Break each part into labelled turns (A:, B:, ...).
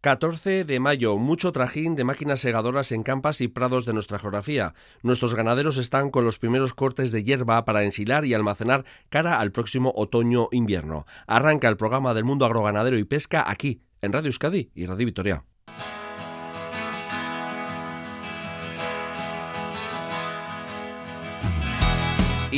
A: 14 de mayo, mucho trajín de máquinas segadoras en campas y prados de nuestra geografía. Nuestros ganaderos están con los primeros cortes de hierba para ensilar y almacenar cara al próximo otoño-invierno. Arranca el programa del mundo agroganadero y pesca aquí, en Radio Euskadi y Radio Vitoria.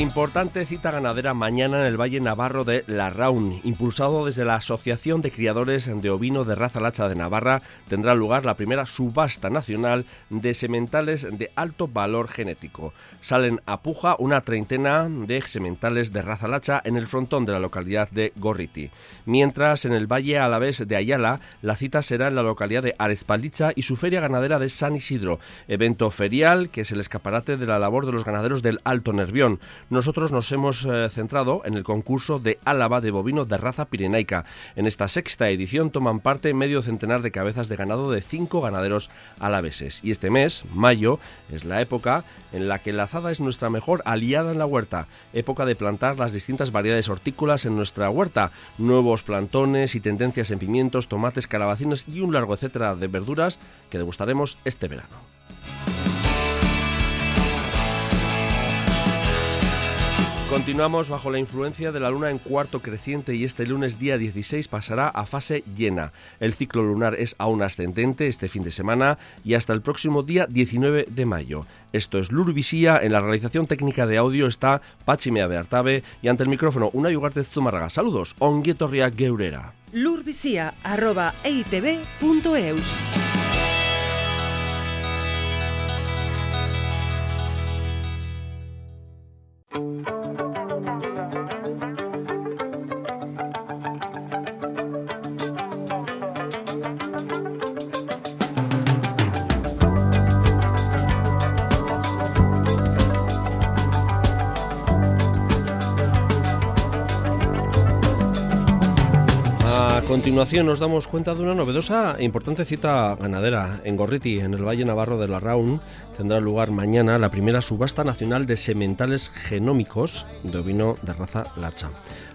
A: Importante cita ganadera mañana en el Valle Navarro de La Raun. Impulsado desde la Asociación de Criadores de Ovino de Raza Lacha de Navarra, tendrá lugar la primera subasta nacional de sementales de alto valor genético. Salen a puja una treintena de sementales de raza lacha en el frontón de la localidad de Gorriti. Mientras en el Valle Alavés de Ayala, la cita será en la localidad de Arespaldicha y su feria ganadera de San Isidro, evento ferial que es el escaparate de la labor de los ganaderos del Alto Nervión nosotros nos hemos eh, centrado en el concurso de Álava de bovino de raza pirenaica. En esta sexta edición toman parte medio centenar de cabezas de ganado de cinco ganaderos alaveses. Y este mes, mayo, es la época en la que la azada es nuestra mejor aliada en la huerta, época de plantar las distintas variedades hortícolas en nuestra huerta, nuevos plantones y tendencias en pimientos, tomates, calabacines y un largo etcétera de verduras que degustaremos este verano. Continuamos bajo la influencia de la luna en cuarto creciente y este lunes día 16 pasará a fase llena. El ciclo lunar es aún ascendente este fin de semana y hasta el próximo día 19 de mayo. Esto es Lurvisía, en la realización técnica de audio está Pachimea Beartabe y ante el micrófono una Ugarte Zumarraga. Saludos, onguietorria geurera.
B: Lurvisía,
A: continuación nos damos cuenta de una novedosa e importante cita ganadera. En Gorriti, en el Valle Navarro de la Raun, tendrá lugar mañana la primera subasta nacional de sementales genómicos de ovino de raza lacha.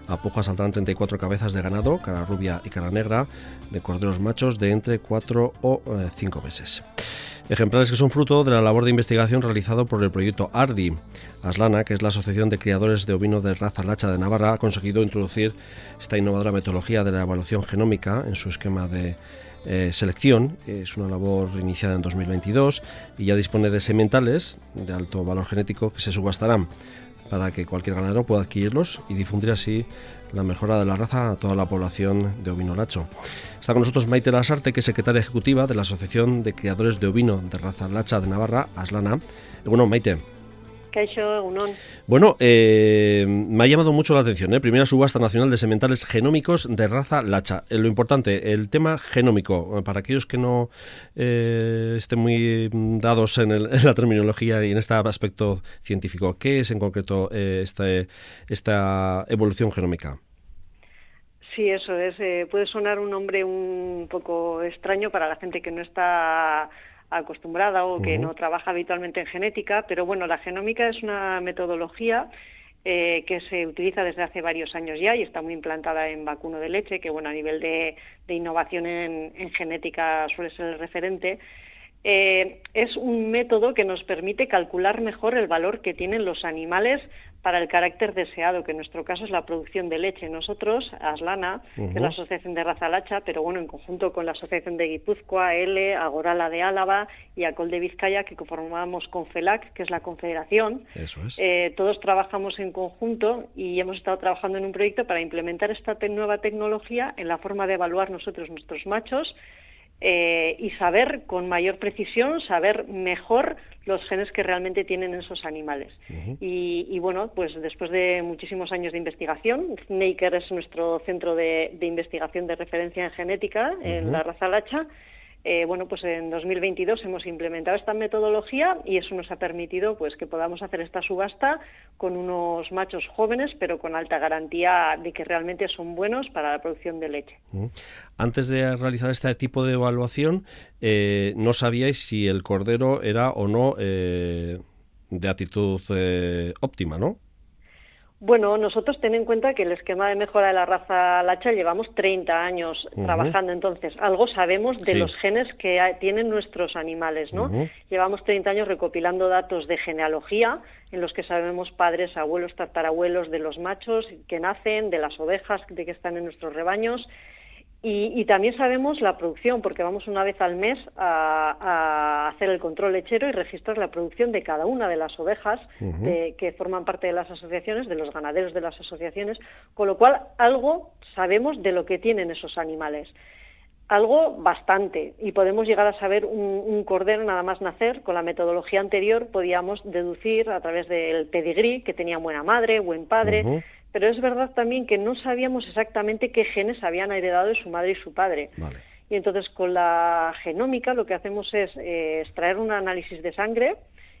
A: A poco saldrán 34 cabezas de ganado, cara rubia y cara negra, de corderos machos de entre 4 o 5 eh, meses. Ejemplares que son fruto de la labor de investigación realizado por el proyecto ARDI. Aslana, que es la Asociación de Criadores de Ovino de Raza Lacha de Navarra, ha conseguido introducir esta innovadora metodología de la evaluación genómica en su esquema de eh, selección. Es una labor iniciada en 2022 y ya dispone de sementales de alto valor genético que se subastarán para que cualquier ganadero pueda adquirirlos y difundir así la mejora de la raza a toda la población de ovino lacho. Está con nosotros Maite Lasarte, que es secretaria ejecutiva de la Asociación de Criadores de Ovino de Raza Lacha de Navarra, Aslana. Bueno, Maite. Bueno, eh, me ha llamado mucho la atención. ¿eh? Primera subasta nacional de sementales genómicos de raza lacha. Eh, lo importante, el tema genómico, para aquellos que no estén muy dados en, la terminología y en este aspecto científico, ¿qué es en concreto este, esta evolución genómica?
C: Sí, eso es. puede sonar un nombre un poco extraño para la gente que no está acostumbrada o que no trabaja habitualmente en genética, pero bueno, la genómica es una metodología eh, que se utiliza desde hace varios años ya y está muy implantada en vacuno de leche, que bueno, a nivel de, innovación en, genética suele ser el referente. Eh, es un método que nos permite calcular mejor el valor que tienen los animales para el carácter deseado, que en nuestro caso es la producción de leche. Nosotros, Aslana, que es la Asociación de Raza Lacha, pero bueno, en conjunto con la Asociación de Guipúzcoa, L, Agorala de Álava y Acol de Vizcaya, que conformamos con FELAC, que es la confederación, eh, todos trabajamos en conjunto y hemos estado trabajando en un proyecto para implementar esta nueva tecnología en la forma de evaluar nosotros nuestros machos eh, y saber con mayor precisión, saber mejor los genes que realmente tienen esos animales. y, bueno, pues después de muchísimos años de investigación, Naker es nuestro centro de, investigación de referencia en genética en la raza lacha, eh, bueno, pues en 2022 hemos implementado esta metodología y eso nos ha permitido pues que podamos hacer esta subasta con unos machos jóvenes, pero con alta garantía de que realmente son buenos para la producción de leche.
A: Antes de realizar este tipo de evaluación, eh, no sabíais si el cordero era o no eh, de actitud óptima, ¿no?
C: Bueno, nosotros ten en cuenta que el esquema de mejora de la raza lacha llevamos 30 años trabajando, entonces algo sabemos de los genes que tienen nuestros animales, ¿no? Llevamos 30 años recopilando datos de genealogía en los que sabemos padres, abuelos, tatarabuelos de los machos que nacen, de las ovejas de que están en nuestros rebaños y, también sabemos la producción, porque vamos una vez al mes a, hacer el control lechero y registrar la producción de cada una de las ovejas que forman parte de las asociaciones, de los ganaderos de las asociaciones, con lo cual algo sabemos de lo que tienen esos animales. Algo bastante, y podemos llegar a saber un, cordero nada más nacer. Con la metodología anterior podíamos deducir a través del pedigrí que tenía buena madre, buen padre pero es verdad también que no sabíamos exactamente qué genes habían heredado de su madre y su padre. Y entonces con la genómica lo que hacemos es eh, extraer un análisis de sangre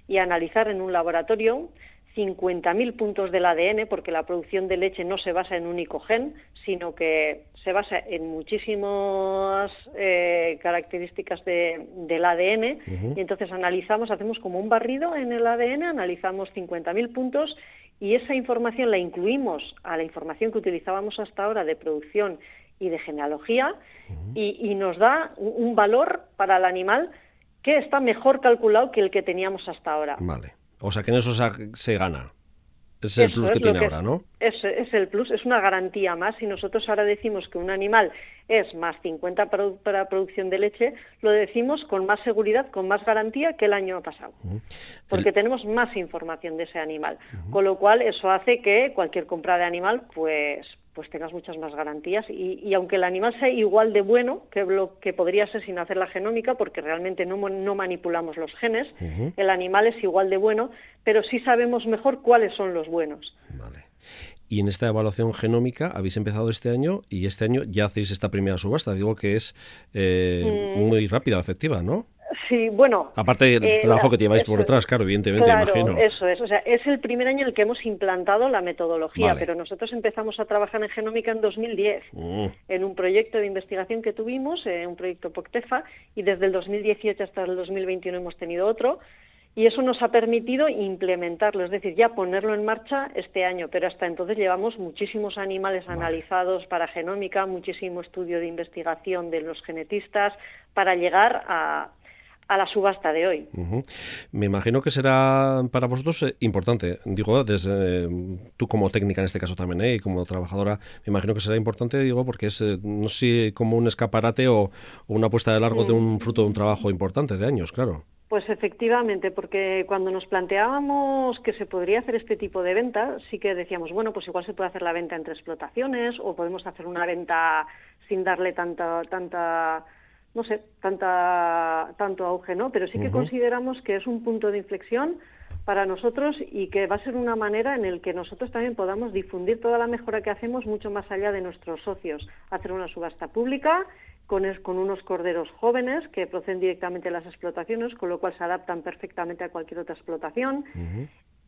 C: y analizar en un laboratorio 50.000 puntos del ADN, porque la producción de leche no se basa en un único gen, sino que se basa en muchísimas eh, características del ADN. Y entonces analizamos, hacemos como un barrido en el ADN, analizamos 50.000 puntos y esa información la incluimos a la información que utilizábamos hasta ahora de producción y de genealogía y, nos da un, valor para el animal que está mejor calculado que el que teníamos hasta ahora.
A: Vale. O sea que en eso se gana. Es el plus que tiene ahora, ¿no?
C: Es, es el plus, es una garantía más. Si nosotros ahora decimos que un animal es más 50 para, producción de leche, lo decimos con más seguridad, con más garantía que el año pasado. Porque tenemos más información de ese animal. Con lo cual, eso hace que cualquier compra de animal, pues, pues tengas muchas más garantías y, aunque el animal sea igual de bueno que lo que podría ser sin hacer la genómica, porque realmente no, no manipulamos los genes, el animal es igual de bueno, pero sí sabemos mejor cuáles son los buenos.
A: Vale. Y en esta evaluación genómica habéis empezado este año y este año ya hacéis esta primera subasta. Digo que es eh, mm. muy rápida, efectiva, ¿no?
C: Sí, bueno.
A: Aparte del eh, trabajo que lleváis por detrás, claro, evidentemente,
C: claro,
A: imagino.
C: Eso es, o sea, es el primer año en el que hemos implantado la metodología, pero nosotros empezamos a trabajar en genómica en 2010, mm. en un proyecto de investigación que tuvimos, eh, un proyecto POCTEFA, y desde el 2018 hasta el 2021 hemos tenido otro, y eso nos ha permitido implementarlo, es decir, ya ponerlo en marcha este año, pero hasta entonces llevamos muchísimos animales analizados para genómica, muchísimo estudio de investigación de los genetistas para llegar a, a la subasta de hoy.
A: Me imagino que será para vosotros eh, importante, digo, desde eh, tú como técnica en este caso también, ¿eh? y como trabajadora, me imagino que será importante, digo, porque es, no sé, como un escaparate o, una puesta de largo de un mm. fruto de un trabajo importante de años, claro.
C: Pues efectivamente, porque cuando nos planteábamos que se podría hacer este tipo de venta, sí que decíamos, bueno, pues igual se puede hacer la venta entre explotaciones o podemos hacer una venta sin darle tanta, tanta no sé, tanta, tanto auge, ¿no? Pero sí que consideramos que es un punto de inflexión para nosotros y que va a ser una manera en el que nosotros también podamos difundir toda la mejora que hacemos mucho más allá de nuestros socios, hacer una subasta pública con, con unos corderos jóvenes que proceden directamente de las explotaciones, con lo cual se adaptan perfectamente a cualquier otra explotación.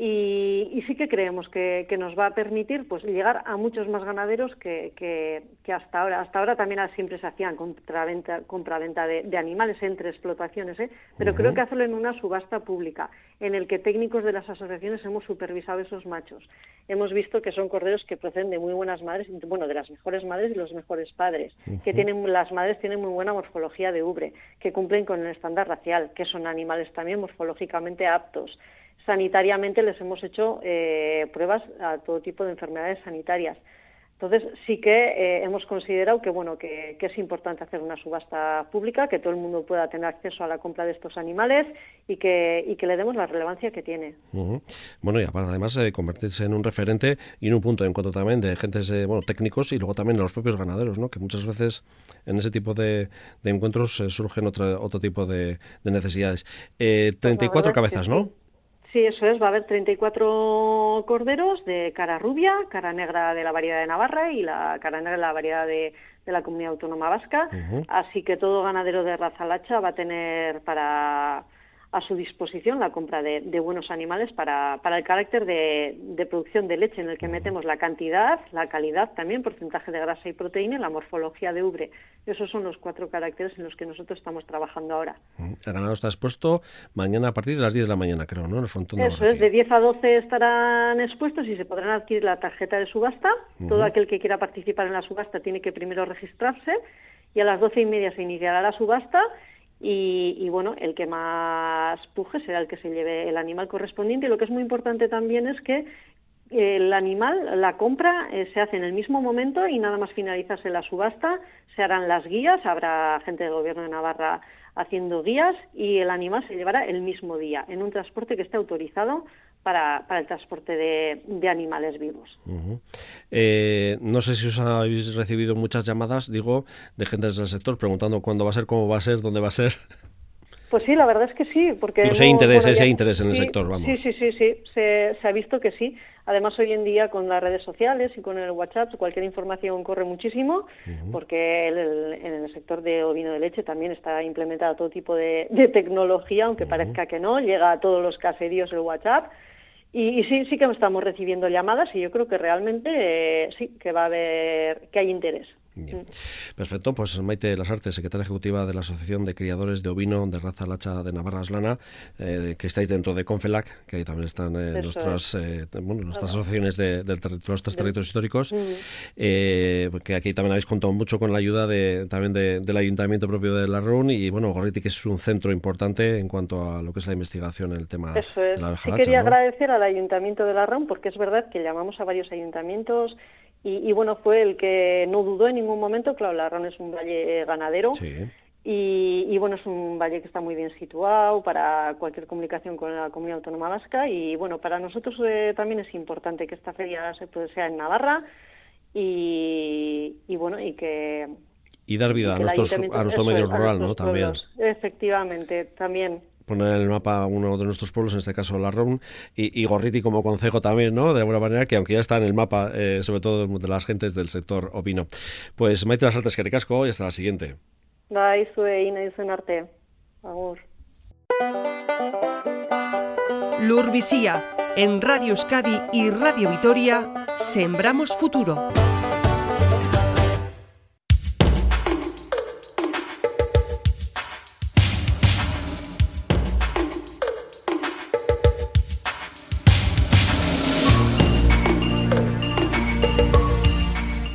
C: Y, sí que creemos que, nos va a permitir pues llegar a muchos más ganaderos que, que, hasta ahora. Hasta ahora también siempre se hacían compraventa, compraventa de, de animales entre explotaciones, ¿eh? pero creo que hacerlo en una subasta pública, en el que técnicos de las asociaciones hemos supervisado esos machos. Hemos visto que son corderos que proceden de muy buenas madres, bueno, de las mejores madres y los mejores padres, que tienen las madres tienen muy buena morfología de ubre, que cumplen con el estándar racial, que son animales también morfológicamente aptos sanitariamente les hemos hecho eh, pruebas a todo tipo de enfermedades sanitarias. Entonces sí que eh, hemos considerado que bueno que, es importante hacer una subasta pública, que todo el mundo pueda tener acceso a la compra de estos animales y que, y que le demos la relevancia que tiene.
A: Bueno, y además eh, convertirse en un referente y en un punto de encuentro también de agentes bueno, técnicos y luego también de los propios ganaderos, ¿no? que muchas veces en ese tipo de, encuentros surgen otro, otro tipo de, necesidades. 34 pues cabezas, ¿no?
C: Sí, eso es. Va a haber 34 corderos de cara rubia, cara negra de la variedad de Navarra y la cara negra de la variedad de, la comunidad autónoma vasca. Así que todo ganadero de raza lacha va a tener para a su disposición la compra de, buenos animales para, para el carácter de, de, producción de leche, en el que metemos la cantidad, la calidad también, porcentaje de grasa y proteína y la morfología de ubre. Esos son los cuatro caracteres en los que nosotros estamos trabajando ahora.
A: El ganado está expuesto mañana a partir de las 10 de la mañana, creo, ¿no? En el
C: frontón Eso es, de 10 a 12 estarán expuestos y se podrán adquirir la tarjeta de subasta. Todo aquel que quiera participar en la subasta tiene que primero registrarse y a las doce y media se iniciará la subasta y, bueno, el que más puje será el que se lleve el animal correspondiente. Y lo que es muy importante también es que el animal, la compra eh, se hace en el mismo momento y nada más finalizarse la subasta, se harán las guías, habrá gente del Gobierno de Navarra haciendo guías y el animal se llevará el mismo día en un transporte que esté autorizado para, para el transporte de, de animales vivos.
A: Eh, no sé si os habéis recibido muchas llamadas, digo, de gente del sector preguntando cuándo va a ser, cómo va a ser, dónde va a ser.
C: Pues sí, la verdad es que sí, porque...
A: hay interés, ese interés en el sector, vamos.
C: Sí, sí, sí, sí, se, se, ha visto que sí. Además, hoy en día con las redes sociales y con el WhatsApp, cualquier información corre muchísimo, porque en el sector de ovino de leche también está implementada todo tipo de, tecnología, aunque parezca que no, llega a todos los caseríos el WhatsApp, y, sí, sí que estamos recibiendo llamadas y yo creo que realmente eh, sí, que va a haber, que hay interés.
A: Perfecto, pues Maite Lasarte, secretaria ejecutiva de la Asociación de Criadores de Ovino de Raza Lacha de Navarra Aslana, eh, que estáis dentro de Confelac, que ahí también están eh, nuestras, eh, bueno, nuestras asociaciones de, los tres territorios históricos, que aquí también habéis contado mucho con la ayuda de, también del ayuntamiento propio de la RUN y bueno, Gorriti, que es un centro importante en cuanto a lo que es la investigación en el tema de la abeja
C: sí quería agradecer al ayuntamiento de la RUN porque es verdad que llamamos a varios ayuntamientos y, bueno, fue el que no dudó en ningún momento, claro, la Ron es un valle ganadero. Y, bueno, es un valle que está muy bien situado para cualquier comunicación con la comunidad autónoma vasca y bueno, para nosotros eh, también es importante que esta feria se, sea en Navarra y, bueno, y que...
A: Y dar vida a, nuestros, a nuestro medio rural, ¿no? También.
C: Efectivamente, también
A: poner en el mapa uno de nuestros pueblos, en este caso la RON, y, Gorriti como concejo también, ¿no? De alguna manera, que aunque ya está en el mapa, eh, sobre todo de las gentes del sector ovino. Pues Maite Las Artes, que recasco y hasta la siguiente.
C: arte.
B: Lurvisía, en Radio Euskadi y Radio Vitoria, Sembramos Futuro.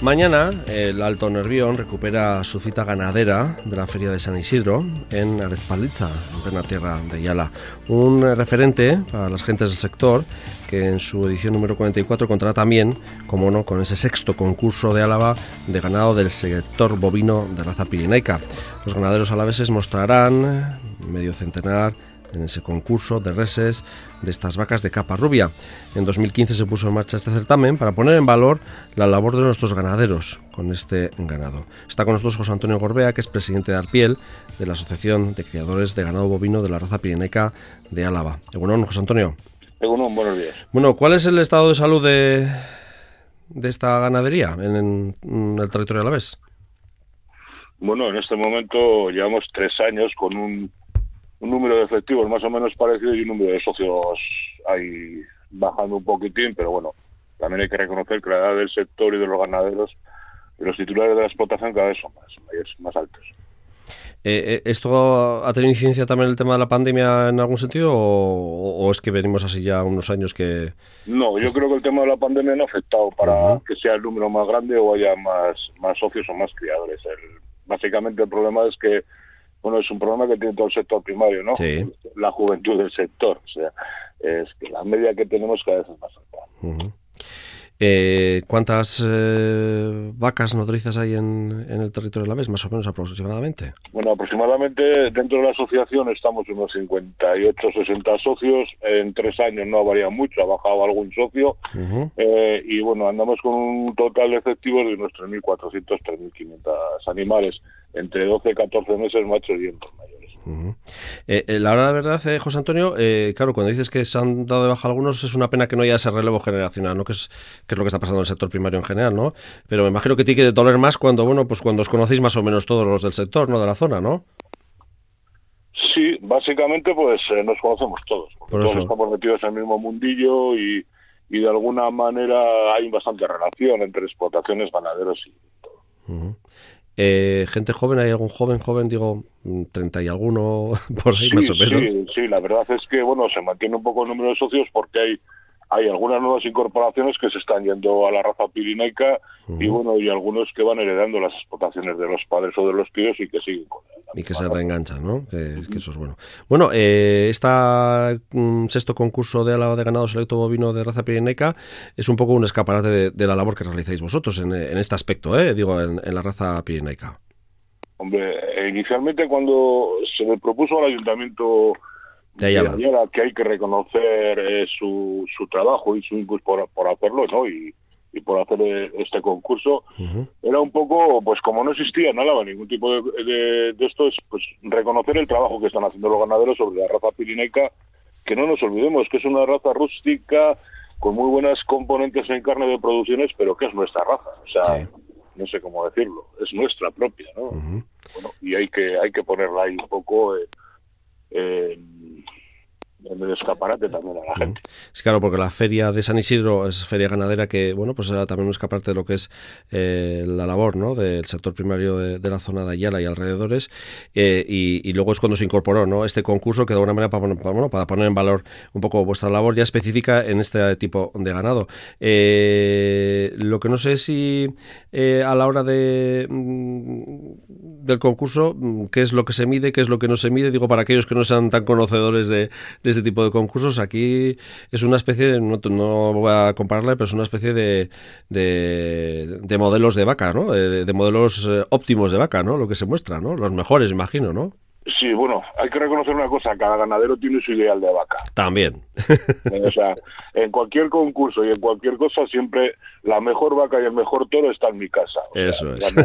A: Mañana el Alto Nervión recupera su cita ganadera de la Feria de San Isidro en Arespalitza, en plena tierra de Yala. Un referente para las gentes del sector que en su edición número 44 contará también, como no, con ese sexto concurso de Álava de ganado del sector bovino de raza pirinaica. Los ganaderos alaveses mostrarán medio centenar en ese concurso de reses de estas vacas de capa rubia. En 2015 se puso en marcha este certamen para poner en valor la labor de nuestros ganaderos con este ganado. Está con nosotros José Antonio Gorbea, que es presidente de Arpiel, de la Asociación de Criadores de Ganado Bovino de la Raza Pirineca de Álava. Bueno, José Antonio.
D: Bueno, buenos días.
A: Bueno, ¿cuál es el estado de salud de, de esta ganadería en, en el territorio alavés?
D: Bueno, en este momento llevamos tres años con un un número de efectivos más o menos parecido y un número de socios ahí bajando un poquitín, pero bueno, también hay que reconocer que la edad del sector y de los ganaderos y los titulares de la explotación cada vez son más, más altos.
A: Eh, eh, ¿Esto ha tenido incidencia también el tema de la pandemia en algún sentido o, es que venimos así ya unos años que...?
D: No, yo creo que el tema de la pandemia no ha afectado para que sea el número más grande o haya más, más socios o más criadores. básicamente el problema es que bueno, es un problema que tiene todo el sector primario, ¿no? Sí. La juventud del sector, o sea, es que la media que tenemos cada vez es más alta.
A: Eh, ¿Cuántas eh, vacas nodrizas hay en, el territorio de la vez, más o menos aproximadamente?
D: Bueno, aproximadamente dentro de la asociación estamos unos 58, 60 socios. En tres años no ha variado mucho, ha bajado algún socio. Eh, y bueno, andamos con un total de efectivos de unos 3.400, 3.500 animales, entre 12 y 14 meses machos y hembras mayores.
A: Eh, eh, la verdad, verdad, eh, José Antonio, claro, cuando dices que se han dado de baja algunos, es una pena que no haya ese relevo generacional, ¿no? Que es, que es lo que está pasando en el sector primario en general, ¿no? Pero me imagino que tiene que doler más cuando, bueno, pues cuando os conocéis más o menos todos los del sector, ¿no? De la zona, ¿no?
D: Sí, básicamente pues eh, nos conocemos todos. todos estamos metidos en el mismo mundillo y, y de alguna manera hay bastante relación entre explotaciones, ganaderos y todo.
A: Eh, gente joven, ¿hay algún joven, joven, digo, 30 y alguno por ahí más o menos?
D: Sí, sí, la verdad es que, bueno, se mantiene un poco el número de socios porque hay hay algunas nuevas incorporaciones que se están yendo a la raza pirinaica y bueno y algunos que van heredando las explotaciones de los padres o de los tíos y que siguen con
A: y que se reenganchan, ¿no? Que, eso es bueno. Bueno, eh, este sexto concurso de alaba de ganado selecto bovino de raza pirinaica es un poco un escaparate de, la labor que realizáis vosotros en, este aspecto, ¿eh? Digo, en, la raza pirinaica.
D: Hombre, eh, inicialmente cuando se le propuso al ayuntamiento de que hay que reconocer eh, su, su trabajo y su impulso por, por hacerlo, ¿no? Y, y por hacer eh, este concurso. Era un poco pues como no existía en Álava ningún tipo de, de, esto es pues reconocer el trabajo que están haciendo los ganaderos sobre la raza pirinaica que no nos olvidemos que es una raza rústica con muy buenas componentes en carne de producciones pero que es nuestra raza o sea no sé cómo decirlo es nuestra propia no bueno y hay que hay que ponerla ahí un poco eh, eh, en el escaparate también a la gente.
A: Es claro, porque la feria de San Isidro es feria ganadera que, bueno, pues era también un escaparate de lo que es eh, la labor, ¿no? Del sector primario de, la zona de Ayala y alrededores. Eh, y, luego es cuando se incorporó, ¿no? Este concurso que de alguna manera para, bueno, para poner en valor un poco vuestra labor ya específica en este tipo de ganado. Eh, lo que no sé si a la hora de mm, del concurso, mm, qué es lo que se mide, qué es lo que no se mide, digo, para aquellos que no sean tan conocedores de este tipo de concursos. Aquí es una especie, de, no, no voy a compararle, pero es una especie de, de, modelos de vaca, ¿no? De, modelos eh, óptimos de vaca, ¿no? Lo que se muestra, ¿no? Los mejores, imagino, ¿no?
D: Sí, bueno, hay que reconocer una cosa, cada ganadero tiene su ideal de vaca.
A: También.
D: o sea, en cualquier concurso y en cualquier cosa siempre la mejor vaca y el mejor toro está en mi casa.
A: Eso es.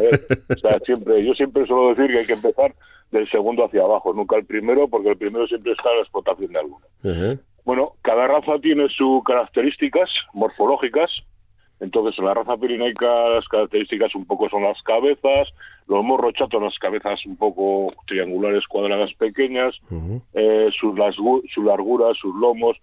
D: o sea, siempre, yo siempre suelo decir que hay que empezar del segundo hacia abajo, nunca el primero, porque el primero siempre está en la explotación de alguno. Bueno, cada raza tiene sus características morfológicas. Entonces, en la raza pirinaica las características un poco son las cabezas, los morros chatos, las cabezas un poco triangulares, cuadradas, pequeñas, eh, sus, su largura, sus lomos.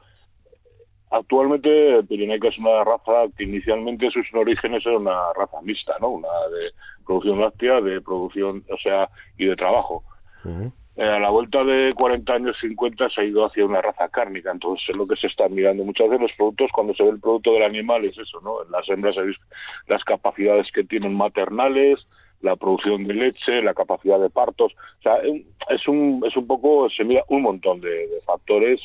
D: Actualmente, Pirinaica es una raza que inicialmente sus orígenes era una raza mixta, ¿no? Una de producción láctea, de producción, o sea, y de trabajo. Eh, a la vuelta de 40 años, 50, se ha ido hacia una raza cárnica. Entonces, es lo que se está mirando. Muchas veces los productos, cuando se ve el producto del animal, es eso, ¿no? En las hembras las capacidades que tienen maternales, la producción de leche, la capacidad de partos. O sea, es un, es un poco, se mira un montón de, factores.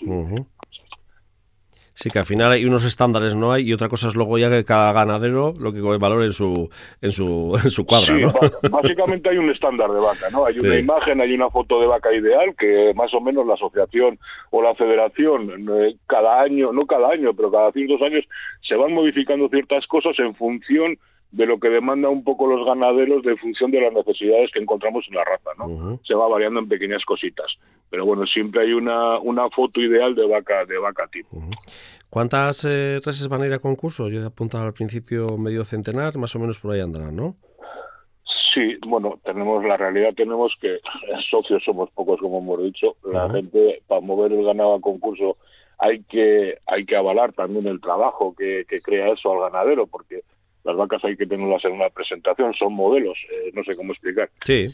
A: Sí, que al final hay unos estándares, ¿no hay? Y otra cosa es luego ya que cada ganadero lo que valor en su, en su, en su cuadra, ¿no?
D: Básicamente hay un estándar de vaca, ¿no? Hay una imagen, hay una foto de vaca ideal que más o menos la asociación o la federación eh, cada año, no cada año, pero cada cinco años se van modificando ciertas cosas en función de lo que demanda un poco los ganaderos de función de las necesidades que encontramos en la raza, ¿no? Se va variando en pequeñas cositas, pero bueno, siempre hay una, una foto ideal de vaca de vaca tipo.
A: ¿Cuántas eh, reses van a ir a concurso? Yo he apuntado al principio medio centenar, más o menos por ahí andarán, ¿no?
D: Sí, bueno, tenemos la realidad, tenemos que socios somos pocos, como hemos dicho. La gente, para mover el ganado a concurso, hay que hay que avalar también el trabajo que, que crea eso al ganadero, porque las vacas hay que tenerlas en una presentación, son modelos, eh, no sé cómo explicar.
A: Sí.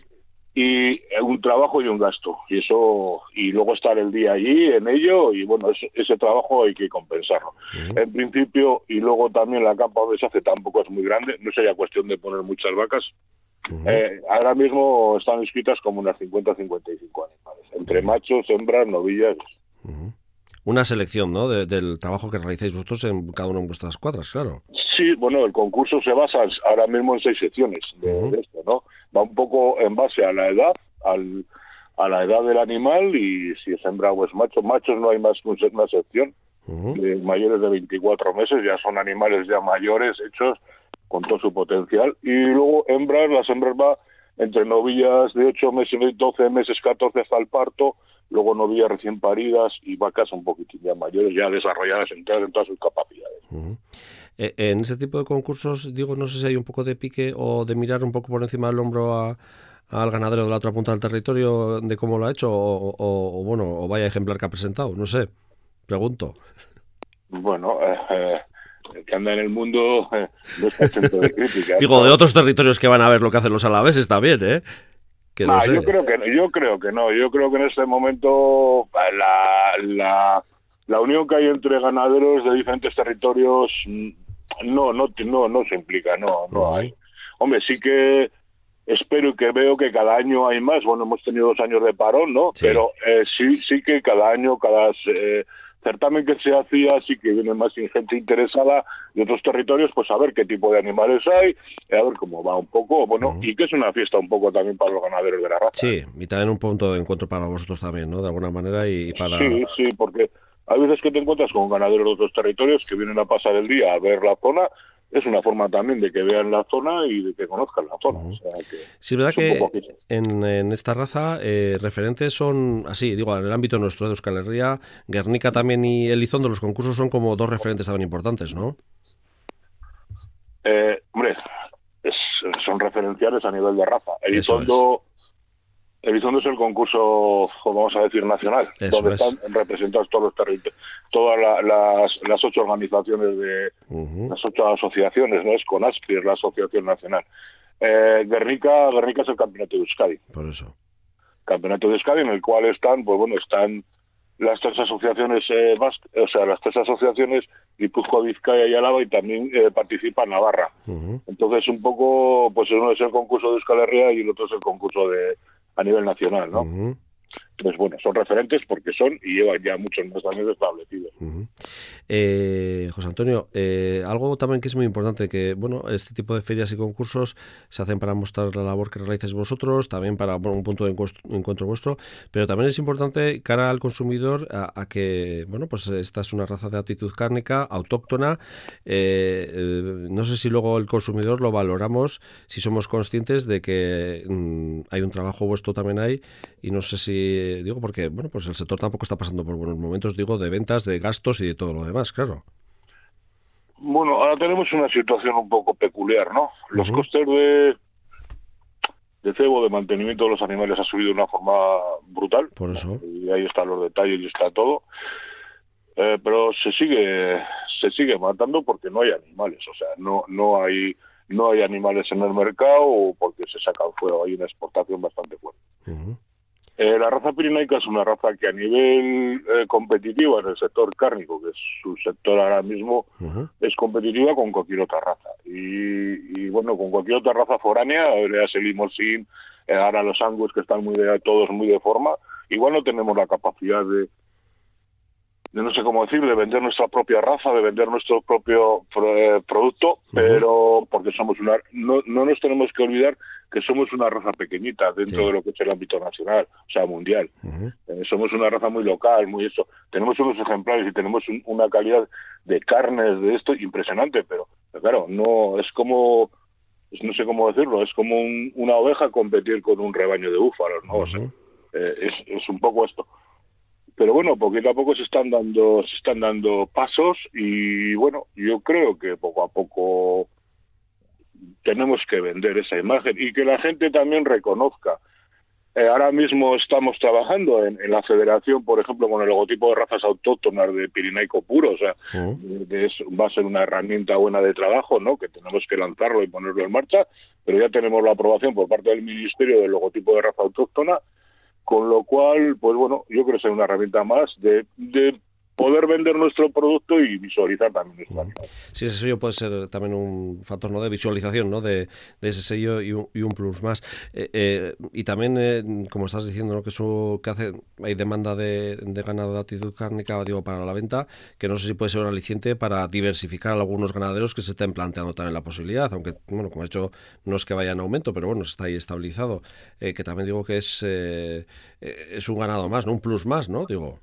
D: Y un trabajo y un gasto. Y eso, y luego estar el día allí en ello, y bueno, ese, trabajo hay que compensarlo. En principio, y luego también la capa donde se hace tampoco es muy grande, no sería cuestión de poner muchas vacas. Eh, ahora mismo están inscritas como unas 50 55 animales, entre machos, hembras, novillas
A: una selección ¿no? del trabajo que realizáis vosotros en cada una de vuestras cuadras, claro.
D: Sí, bueno, el concurso se basa ahora mismo en seis secciones de, esto, ¿no? Va un poco en base a la edad, al, a la edad del animal y si es hembra o es macho. Machos no hay más que una sección, de mayores de 24 meses, ya son animales ya mayores, hechos con todo su potencial. Y luego hembras, las hembras va entre novillas de 8 meses, 12 meses, 14 hasta el parto, luego novillas recién paridas y vacas un poquitín ya mayores, ya desarrolladas en todas, sus capacidades.
A: Eh, en ese tipo de concursos, digo, no sé si hay un poco de pique o de mirar un poco por encima del hombro a, al ganadero de la otra punta del territorio de cómo lo ha hecho o, bueno, o vaya ejemplar que ha presentado, no sé, pregunto.
D: Bueno, eh, que anda en el mundo no está exento de crítica.
A: Digo, de otros territorios que van a ver lo que hacen los alaveses también, ¿eh?
D: Ah, yo creo que yo creo que no. Yo creo que en este momento la, la, la unión que hay entre ganaderos de diferentes territorios mm, no no no no se implica, no no hay. Hombre, sí que espero que veo que cada año hay más. Bueno, hemos tenido dos años de parón, ¿no? Pero eh, sí sí que cada año, cada eh, certamen que se hacía sí que viene más gente interesada de otros territorios, pues a ver qué tipo de animales hay, a ver cómo va un poco, bueno, y que es una fiesta un poco también para los ganaderos de la raza.
A: Sí, y también un punto de encuentro para vosotros también, ¿no? De alguna manera y para...
D: Sí, sí, porque hay veces que te encuentras con ganaderos de otros territorios que vienen a pasar el día a ver la zona es una forma también de que vean la zona y de que conozcan la zona.
A: sí, es verdad que en, esta raza eh, referentes son así, digo, en el ámbito nuestro de Euskal Herria, Guernica también y Elizondo, los concursos son como dos referentes también importantes, ¿no?
D: Eh, hombre, son referenciales a nivel de raza. Elizondo Elizondo es el concurso, vamos a decir, nacional, donde están representados todos los territorios, todas las, las, ocho organizaciones de las ocho asociaciones, no es CONASPI, es la asociación nacional. Eh, Guernica, Guernica es el campeonato de Euskadi.
A: Por eso.
D: Campeonato de Euskadi en el cual están, pues bueno, están las tres asociaciones, eh, o sea, las tres asociaciones, Guipúzcoa, Vizcaya y Álava, y también eh, participa Navarra. Entonces, un poco, pues uno es el concurso de Euskal Herria y el otro es el concurso de, a nivel nacional, ¿no? Pues bueno, son referentes porque son y llevan ya muchos más años establecidos.
A: eh, José Antonio, eh, algo también que es muy importante, que bueno, este tipo de ferias y concursos se hacen para mostrar la labor que realizáis vosotros, también para un punto de encuentro vuestro, pero también es importante cara al consumidor a, que, bueno, pues esta es una raza de actitud cárnica, autóctona, eh, eh, no sé si luego el consumidor lo valoramos, si somos conscientes de que mm, hay un trabajo vuestro también ahí y no sé si digo porque, bueno, pues el sector tampoco está pasando por buenos momentos, digo, de ventas, de gastos y de todo lo demás, claro.
D: Bueno, ahora tenemos una situación un poco peculiar, ¿no? Los costes de, de cebo, de mantenimiento de los animales ha subido de una forma brutal.
A: Por eso.
D: Y ahí están los detalles y está todo. Eh, pero se sigue se sigue matando porque no hay animales, o sea, no no hay no hay animales en el mercado o porque se saca fuera, hay una exportación bastante fuerte. Eh, la raza pirinaica es una raza que a nivel eh, competitivo en el sector cárnico, que es su sector ahora mismo, es competitiva con cualquier otra raza. Y, bueno, con cualquier otra raza foránea, veas el limosín, eh, ahora los angus que están muy de, todos muy de forma, igual no tenemos la capacidad de, no sé cómo decir, de vender nuestra propia raza, de vender nuestro propio eh, producto, pero porque somos una, no, no nos tenemos que olvidar que somos una raza pequeñita dentro de lo que es el ámbito nacional, o sea, mundial. Eh, somos una raza muy local, muy eso. Tenemos unos ejemplares y tenemos una calidad de carnes de esto impresionante, pero, claro, no es como no sé cómo decirlo, es como una oveja competir con un rebaño de búfalos, ¿no? o sea, eh, es, es un poco esto pero bueno, poquito a poco se están dando, se están dando pasos y bueno, yo creo que poco a poco tenemos que vender esa imagen y que la gente también reconozca. Eh, ahora mismo estamos trabajando en, la federación, por ejemplo, con el logotipo de razas autóctonas de Pirinaico puro, o sea, va a ser una herramienta buena de trabajo, ¿no? Que tenemos que lanzarlo y ponerlo en marcha, pero ya tenemos la aprobación por parte del Ministerio del logotipo de raza autóctona con lo cual, pues bueno, yo creo que es una herramienta más de, de poder vender nuestro producto y visualizar también nuestro
A: Sí, ese sello puede ser también un factor ¿no? de visualización ¿no? de, ese sello y un, y un plus más. Eh, eh, y también, eh, como estás diciendo, ¿no? que eso que hace, hay demanda de, ganado de actitud cárnica digo, para la venta, que no sé si puede ser un aliciente para diversificar a algunos ganaderos que se estén planteando también la posibilidad, aunque, bueno, como he dicho, no es que vaya en aumento, pero bueno, está ahí estabilizado, que también digo que es, es un ganado más, ¿no? un plus más, ¿no? Digo.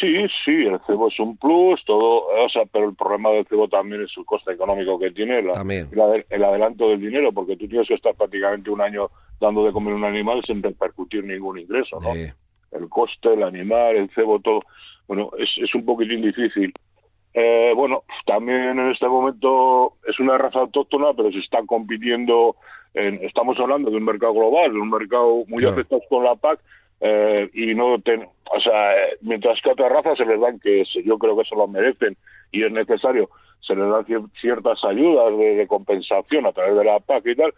D: Sí, sí, el cebo es un plus, todo, o sea, pero el problema del cebo también es el coste económico que tiene, el adelanto del dinero, porque tú tienes que estar prácticamente un año dando de comer un animal sin repercutir ningún ingreso, ¿no? El coste, el animal, el cebo, todo, bueno, es, es un poquitín difícil. Eh, bueno, también en este momento es una raza autóctona, pero se está compitiendo estamos hablando de un mercado global, de un mercado muy afectado con la PAC, eh, y no ten, o sea, eh, mientras que a otras razas se les dan que yo creo que se lo merecen y es necesario, se les dan ciertas ayudas de, compensación a través de la PAC y tal,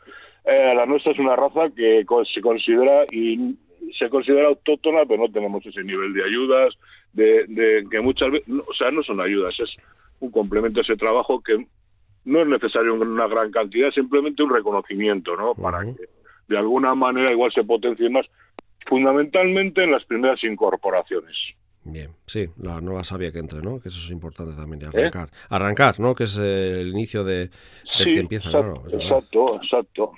D: eh, la nuestra es una raza que se considera y se considera autóctona, pero no tenemos ese nivel de ayudas, de, de que muchas veces, o sea, no son ayudas, es un complemento a ese trabajo que no es necesario una gran cantidad, simplemente un reconocimiento, ¿no? Para que de alguna manera igual se potencie más fundamentalmente en las primeras incorporaciones.
A: Bien, sí, la nueva sabia que entre, ¿no? Que eso es importante también, ¿Eh? arrancar. Arrancar, ¿no? Que es el inicio de, que empieza,
D: exacto,
A: claro.
D: Exacto, exacto.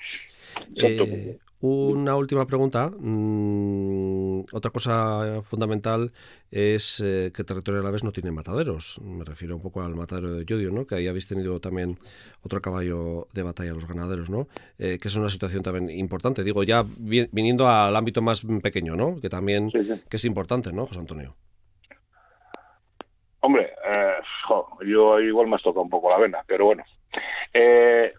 A: Eh, una última pregunta. Mm, otra cosa fundamental es eh, que el territorio de vez no tiene mataderos. Me refiero un poco al matadero de Yodio, ¿no? que ahí habéis tenido también otro caballo de batalla los ganaderos, ¿no? Eh, que es una situación también importante. Digo, ya viniendo al ámbito más pequeño, ¿no? que también que es importante, ¿no, José Antonio?
D: Hombre, eh, yo igual me has tocado un poco la vena, pero bueno. Eh,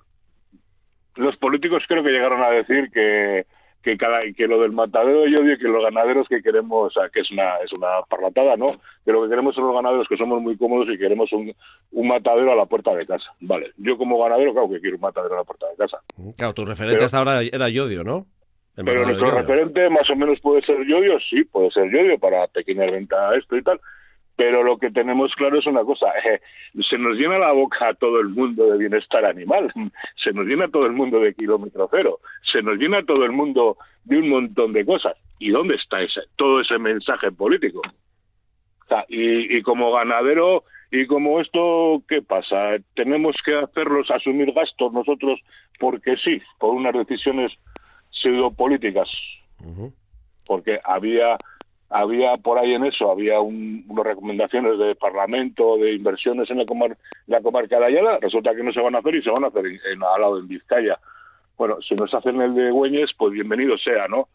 D: los políticos creo que llegaron a decir que que cada que lo del matadero yo digo que los ganaderos que queremos o sea, que es una es una parlatada no que lo que queremos son los ganaderos que somos muy cómodos y queremos un, un matadero a la puerta de casa. Vale yo como ganadero claro que quiero un matadero a la puerta de casa.
A: Claro tu referente hasta ahora era Yodio no
D: pero nuestro referente más o menos puede ser Yodio sí puede ser Yodio para pequeña venta esto y tal pero lo que tenemos claro es una cosa, eh, se nos llena la boca a todo el mundo de bienestar animal, se nos llena todo el mundo de kilómetro cero, se nos llena todo el mundo de un montón de cosas. ¿Y dónde está ese, todo ese mensaje político? y, como ganadero, y como esto, ¿qué pasa? Tenemos que hacerlos asumir gastos nosotros porque sí, por unas decisiones pseudopolíticas. Porque había había por ahí en eso, había unas recomendaciones de Parlamento, de inversiones en la, la comarca de Ayala, resulta que no se van a hacer y se van a hacer en, al lado en Vizcaya. Bueno, si nos hacen el de Güeñes, pues bienvenido sea, ¿no?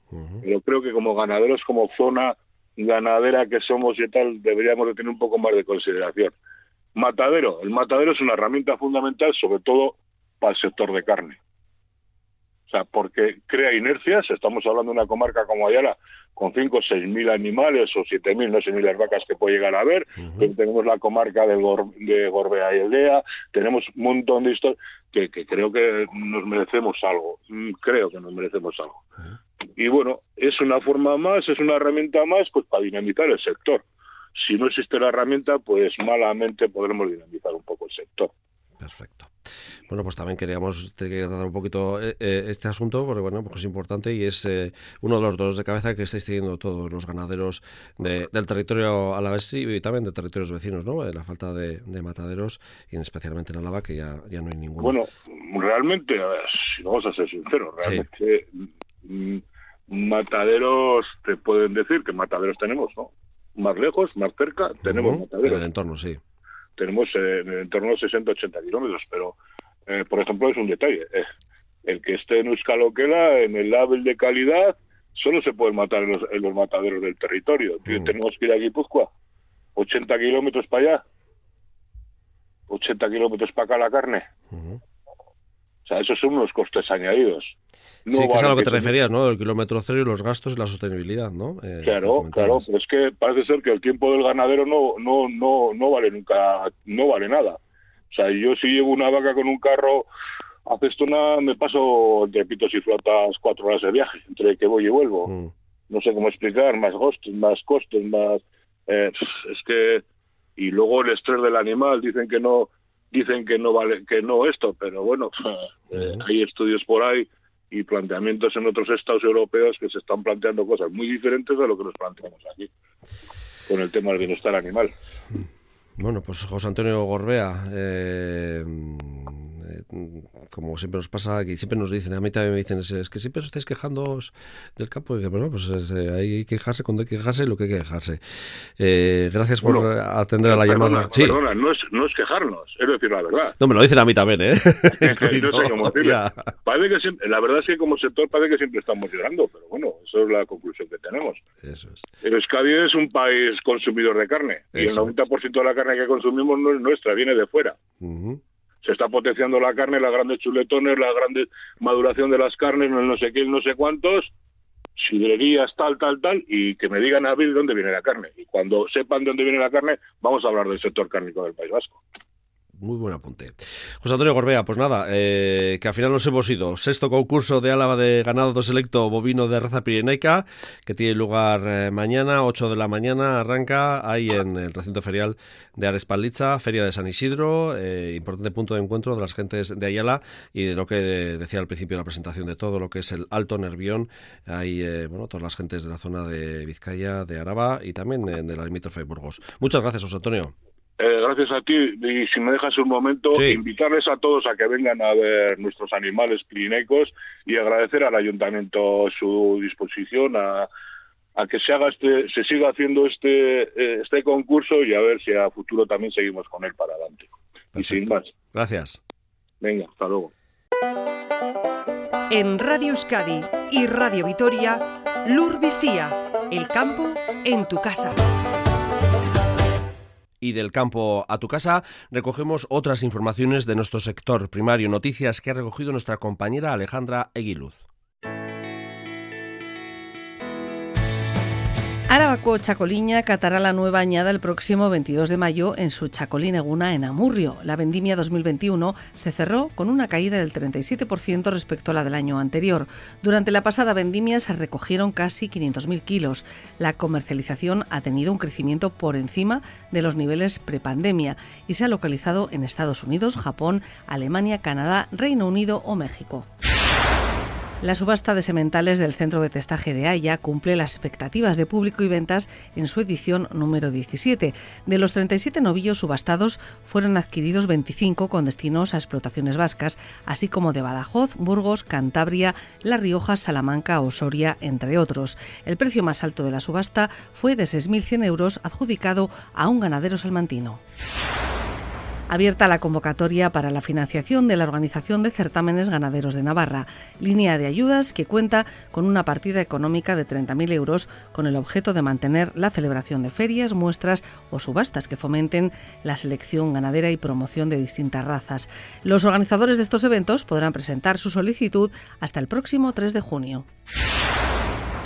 D: Pero creo que como ganaderos, como zona ganadera que somos y tal, deberíamos de tener un poco más de consideración. Matadero. El matadero es una herramienta fundamental, sobre todo para el sector de carne. O sea, porque crea inercias. Estamos hablando de una comarca como Ayala, con 5 o 6 mil animales o 7 mil, no sé mil vacas que puede llegar a haber. Tenemos la comarca de, de Gorbea y Aldea, tenemos un montón de historias que, creo que nos merecemos algo. Mm, creo que nos merecemos algo. Y bueno, es una forma más, es una herramienta más pues para dinamizar el sector. Si no existe la herramienta, pues malamente podremos dinamizar un poco el sector.
A: Perfecto. Bueno, pues también queríamos tratar un poquito eh, eh, este asunto, porque bueno, pues es importante y es eh, uno de los dos de cabeza que estáis teniendo todos los ganaderos del territorio alavés y también de territorios vecinos, ¿no? La falta de, mataderos, y especialmente en Álava, que ya, ya no hay ninguno.
D: Bueno, realmente, si vamos a ser sinceros, realmente mm, mataderos, te pueden decir que mataderos tenemos, ¿no? Más lejos, más cerca, tenemos mataderos.
A: En el entorno, sí
D: tenemos eh, en torno a 60-80 kilómetros, pero eh, por ejemplo es un detalle. Eh, el que esté en Euskaloquela, en el label de calidad, solo se puede matar en los, mataderos del territorio. Mm. Tenemos que ir a Guipúzcoa, 80 kilómetros para allá, 80 kilómetros para acá la carne. O sea, esos son unos costes añadidos.
A: Sí, que es a lo que te referías, ¿no? El kilómetro cero y los gastos y la sostenibilidad, ¿no?
D: Eh, claro, claro, pero es que parece ser que el tiempo del ganadero no, no, no, no vale nunca, no vale nada. O sea, yo si llevo una vaca con un carro, hace esto una, me paso de pitos y flotas cuatro horas de viaje, entre que voy y vuelvo. Mm. No sé cómo explicar, más costes, más costes, más... Eh, es que... Y luego el estrés del animal, dicen que no dicen que no vale que no esto pero bueno eh, hay estudios por ahí y planteamientos en otros estados europeos que se están planteando cosas muy diferentes de lo que nos planteamos aquí con el tema del bienestar animal.
A: Bueno pues José Antonio Gorbea eh, como siempre nos pasa, que siempre nos dicen, a mí también me dicen, es, que siempre os estáis quejando del campo. Y bueno, pues eh, hay que quejarse cuando hay que quejarse lo que hay que quejarse. Eh, gracias por atender a la llamada.
D: Sí. Perdona, no es, no es quejarnos, es decir la verdad.
A: No, me lo dicen a mí también, ¿eh?
D: no sé cómo Parece que siempre, la verdad es que como sector parece que siempre estamos llorando, pero bueno, eso es la conclusión que tenemos.
A: Eso es.
D: El Euskadi es un país consumidor de carne y el 90% de la carne que consumimos no es nuestra, viene de fuera. Se está potenciando la carne, las grandes chuletones, la grande maduración de las carnes, no sé qué, no sé cuántos, sidrerías, tal, tal, tal, y que me digan a ver de dónde viene la carne. Y cuando sepan de dónde viene la carne, vamos a hablar del sector cárnico del País Vasco
A: muy buen apunte. José Antonio Gorbea, pues nada, eh, que al final nos hemos ido. Sexto concurso de Álava de ganado selecto bovino de raza pirenaica, que tiene lugar eh, mañana, 8 de la mañana, arranca ahí en el recinto ferial de Arespalditza, Feria de San Isidro, eh, importante punto de encuentro de las gentes de Ayala y de lo que decía al principio de la presentación de todo lo que es el Alto Nervión, hay bueno, todas las gentes de la zona de Vizcaya, de Araba y también de la limítrofe Burgos. Muchas gracias, José Antonio.
D: Eh, gracias a ti. Y si me dejas un momento, invitarles a todos a que vengan a ver nuestros animales clínicos y agradecer al ayuntamiento su disposición a, que se haga este, se siga haciendo este, eh, este concurso y a ver si a futuro también seguimos con él para adelante. Y sin más.
A: Gracias.
D: Venga, hasta luego.
B: En Radio Euskadi y Radio Vitoria, Lur el campo en tu casa
A: y del campo a tu casa, recogemos otras informaciones de nuestro sector primario, noticias que ha recogido nuestra compañera Alejandra Eguiluz.
E: Arabaco Chacoliña catará la nueva añada el próximo 22 de mayo en su Chacolín Eguna en Amurrio. La vendimia 2021 se cerró con una caída del 37% respecto a la del año anterior. Durante la pasada vendimia se recogieron casi 500.000 kilos. La comercialización ha tenido un crecimiento por encima de los niveles prepandemia y se ha localizado en Estados Unidos, Japón, Alemania, Canadá, Reino Unido o México. La subasta de sementales del Centro de Testaje de Haya cumple las expectativas de público y ventas en su edición número 17. De los 37 novillos subastados, fueron adquiridos 25 con destinos a explotaciones vascas, así como de Badajoz, Burgos, Cantabria, La Rioja, Salamanca o Soria, entre otros. El precio más alto de la subasta fue de 6.100 euros, adjudicado a un ganadero salmantino abierta la convocatoria para la financiación de la Organización de Certámenes Ganaderos de Navarra, línea de ayudas que cuenta con una partida económica de 30.000 euros con el objeto de mantener la celebración de ferias, muestras o subastas que fomenten la selección ganadera y promoción de distintas razas. Los organizadores de estos eventos podrán presentar su solicitud hasta el próximo 3 de junio.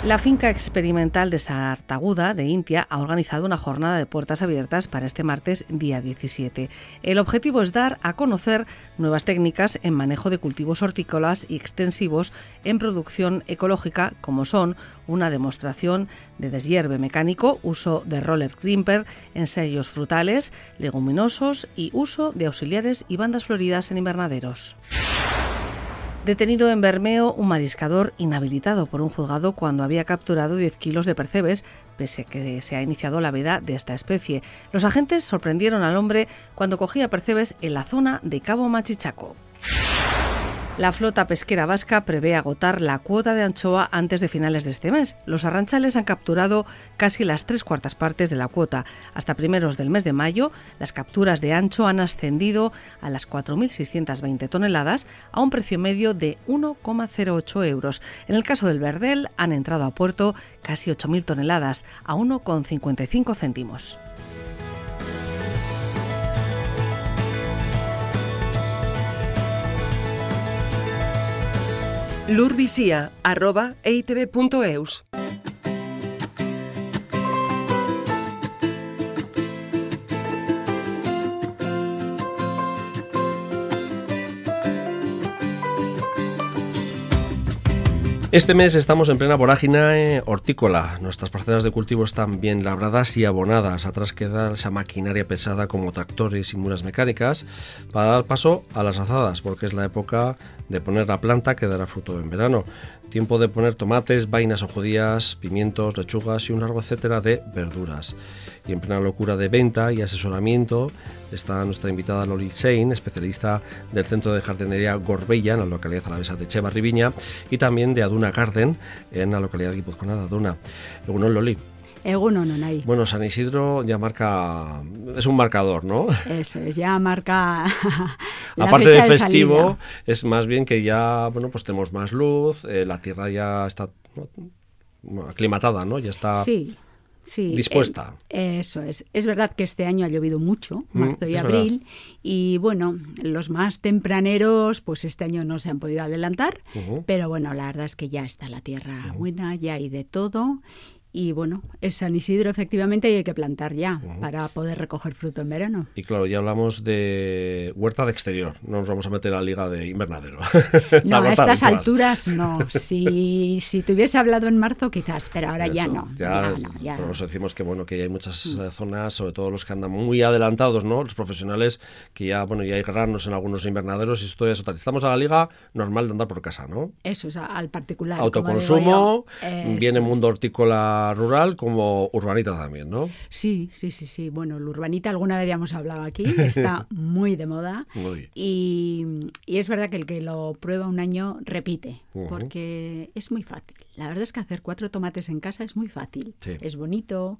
E: La finca experimental de Sartaguda, de Intia, ha organizado una jornada de puertas abiertas para este martes, día 17. El objetivo es dar a conocer nuevas técnicas en manejo de cultivos hortícolas y extensivos en producción ecológica, como son una demostración de deshierve mecánico, uso de roller crimper, ensayos frutales, leguminosos y uso de auxiliares y bandas floridas en invernaderos. Detenido en Bermeo un mariscador inhabilitado por un juzgado cuando había capturado 10 kilos de percebes, pese a que se ha iniciado la veda de esta especie. Los agentes sorprendieron al hombre cuando cogía percebes en la zona de Cabo Machichaco. La flota pesquera vasca prevé agotar la cuota de anchoa antes de finales de este mes. Los arranchales han capturado casi las tres cuartas partes de la cuota. Hasta primeros del mes de mayo, las capturas de ancho han ascendido a las 4.620 toneladas a un precio medio de 1,08 euros. En el caso del verdel, han entrado a puerto casi 8.000 toneladas a 1,55 céntimos.
B: lurvisia.eitv.eus
A: Este mes estamos en plena vorágine hortícola. Nuestras parcelas de cultivo están bien labradas y abonadas. Atrás queda esa maquinaria pesada como tractores y muras mecánicas para dar paso a las azadas, porque es la época de poner la planta que dará fruto en verano. Tiempo de poner tomates, vainas o judías, pimientos, lechugas y un largo etcétera de verduras. Y en plena locura de venta y asesoramiento está nuestra invitada Loli Sein, especialista del Centro de Jardinería Gorbella, en la localidad alavesa de Cheva y también de Aduna Garden, en la localidad guipuzcoana de Aduna. Bueno, Loli.
F: Eguno no hay.
A: Bueno, San Isidro ya marca, es un marcador, ¿no?
F: Eso es, ya marca.
A: la Aparte de festivo, es más bien que ya, bueno, pues tenemos más luz, eh, la tierra ya está aclimatada, ¿no? Ya está.
F: Sí
A: dispuesta.
F: eso es. Es verdad que este año ha llovido mucho, mm, marzo y abril, y bueno, los más tempraneros, pues este año no se han podido adelantar, pero bueno, la verdad es que ya está la tierra buena, ya hay de todo y bueno, es San Isidro efectivamente y hay que plantar ya para poder recoger fruto en verano.
A: Y claro, ya hablamos de huerta de exterior, no nos vamos a meter a la liga de invernadero.
F: No, a estas alturas no. Si, si te hubiese hablado en marzo quizás, pero ahora ya no.
A: Ya, por eso decimos que bueno, que hay muchas mm. eh, zonas, sobre todo los que andan muy adelantados, ¿no? Los profesionales, que ya, bueno, ya hay granos en algunos invernaderos y esto es Estamos a la liga normal de andar por casa, ¿no?
F: Eso es al particular.
A: Autoconsumo, viene mundo hortícola rural como urbanita también, ¿no?
F: Sí, sí, sí, sí. Bueno, el urbanita alguna vez ya hemos hablado aquí, está muy de moda. Y, es verdad que el que lo prueba un año repite, porque es muy fácil. La verdad es que hacer cuatro tomates en casa es muy fácil. Es bonito.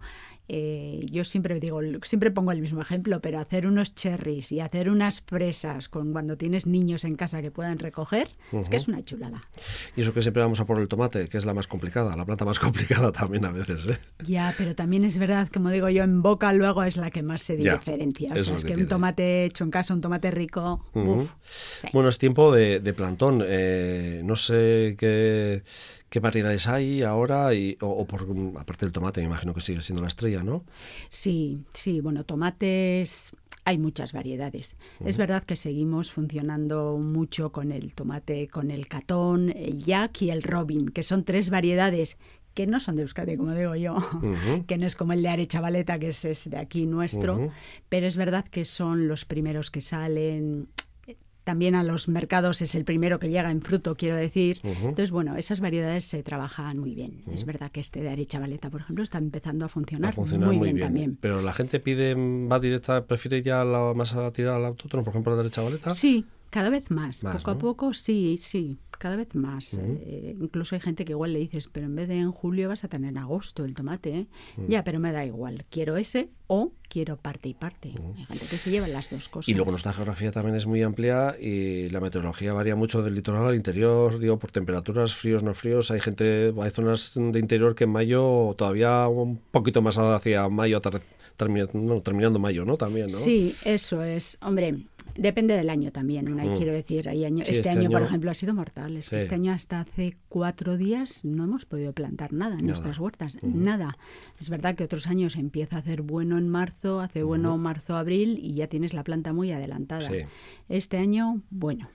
F: Eh, yo siempre digo, siempre pongo el mismo ejemplo, pero hacer unos cherries y hacer unas fresas con cuando tienes niños en casa que puedan recoger, es que es una chulada.
A: Y eso que siempre vamos a por el tomate, que es la más complicada, la planta más complicada también a veces. ¿eh?
F: Ya, pero también es verdad, como digo yo, en boca luego es la que más se diferencia. O sea, es que, un tomate hecho en casa, un tomate rico.
A: Bueno, es tiempo de, plantón. Eh, no sé qué qué variedades hay ahora y, o, por aparte del tomate, me imagino que sigue siendo la estrella, ¿no?
F: Sí, sí, bueno, tomates hay muchas variedades. Es verdad que seguimos funcionando mucho con el tomate, con el catón, el jack y el robin, que son tres variedades que no son de Euskadi, como digo yo, que no es como el de Arechavaleta, que es, de aquí nuestro, pero es verdad que son los primeros que salen también a los mercados es el primero que llega en fruto, quiero decir. Entonces, bueno, esas variedades se trabajan muy bien. Es verdad que este de Arechavaleta, por ejemplo, está empezando a funcionar, muy, bien, también.
A: Pero la gente pide, va directa, prefiere ya la, más a tirar al autótono, por ejemplo, la de Arechavaleta.
F: Sí, cada vez más. Poco a poco, sí, sí cada vez más. Eh, incluso hay gente que igual le dices, pero en vez de en julio vas a tener en agosto el tomate. ¿eh? Ya, pero me da igual. Quiero ese o quiero parte y parte. Hay gente que se lleva las dos cosas.
A: Y luego nuestra geografía también es muy amplia y la meteorología varía mucho del litoral al interior, digo, por temperaturas fríos, no fríos. Hay gente, hay zonas de interior que en mayo todavía un poquito más hacia mayo, terminando, terminando mayo, ¿no? También, ¿no?
F: Sí, eso es. Hombre, Depende del año también, mm. quiero decir. Hay año, este, este año, por ejemplo, ha sido mortal. Es que este año hasta hace cuatro días no hemos podido plantar nada en nuestras huertas, nada. Es verdad que otros años empieza a hacer bueno en marzo, hace bueno marzo-abril y ya tienes la planta muy adelantada. Este año, bueno,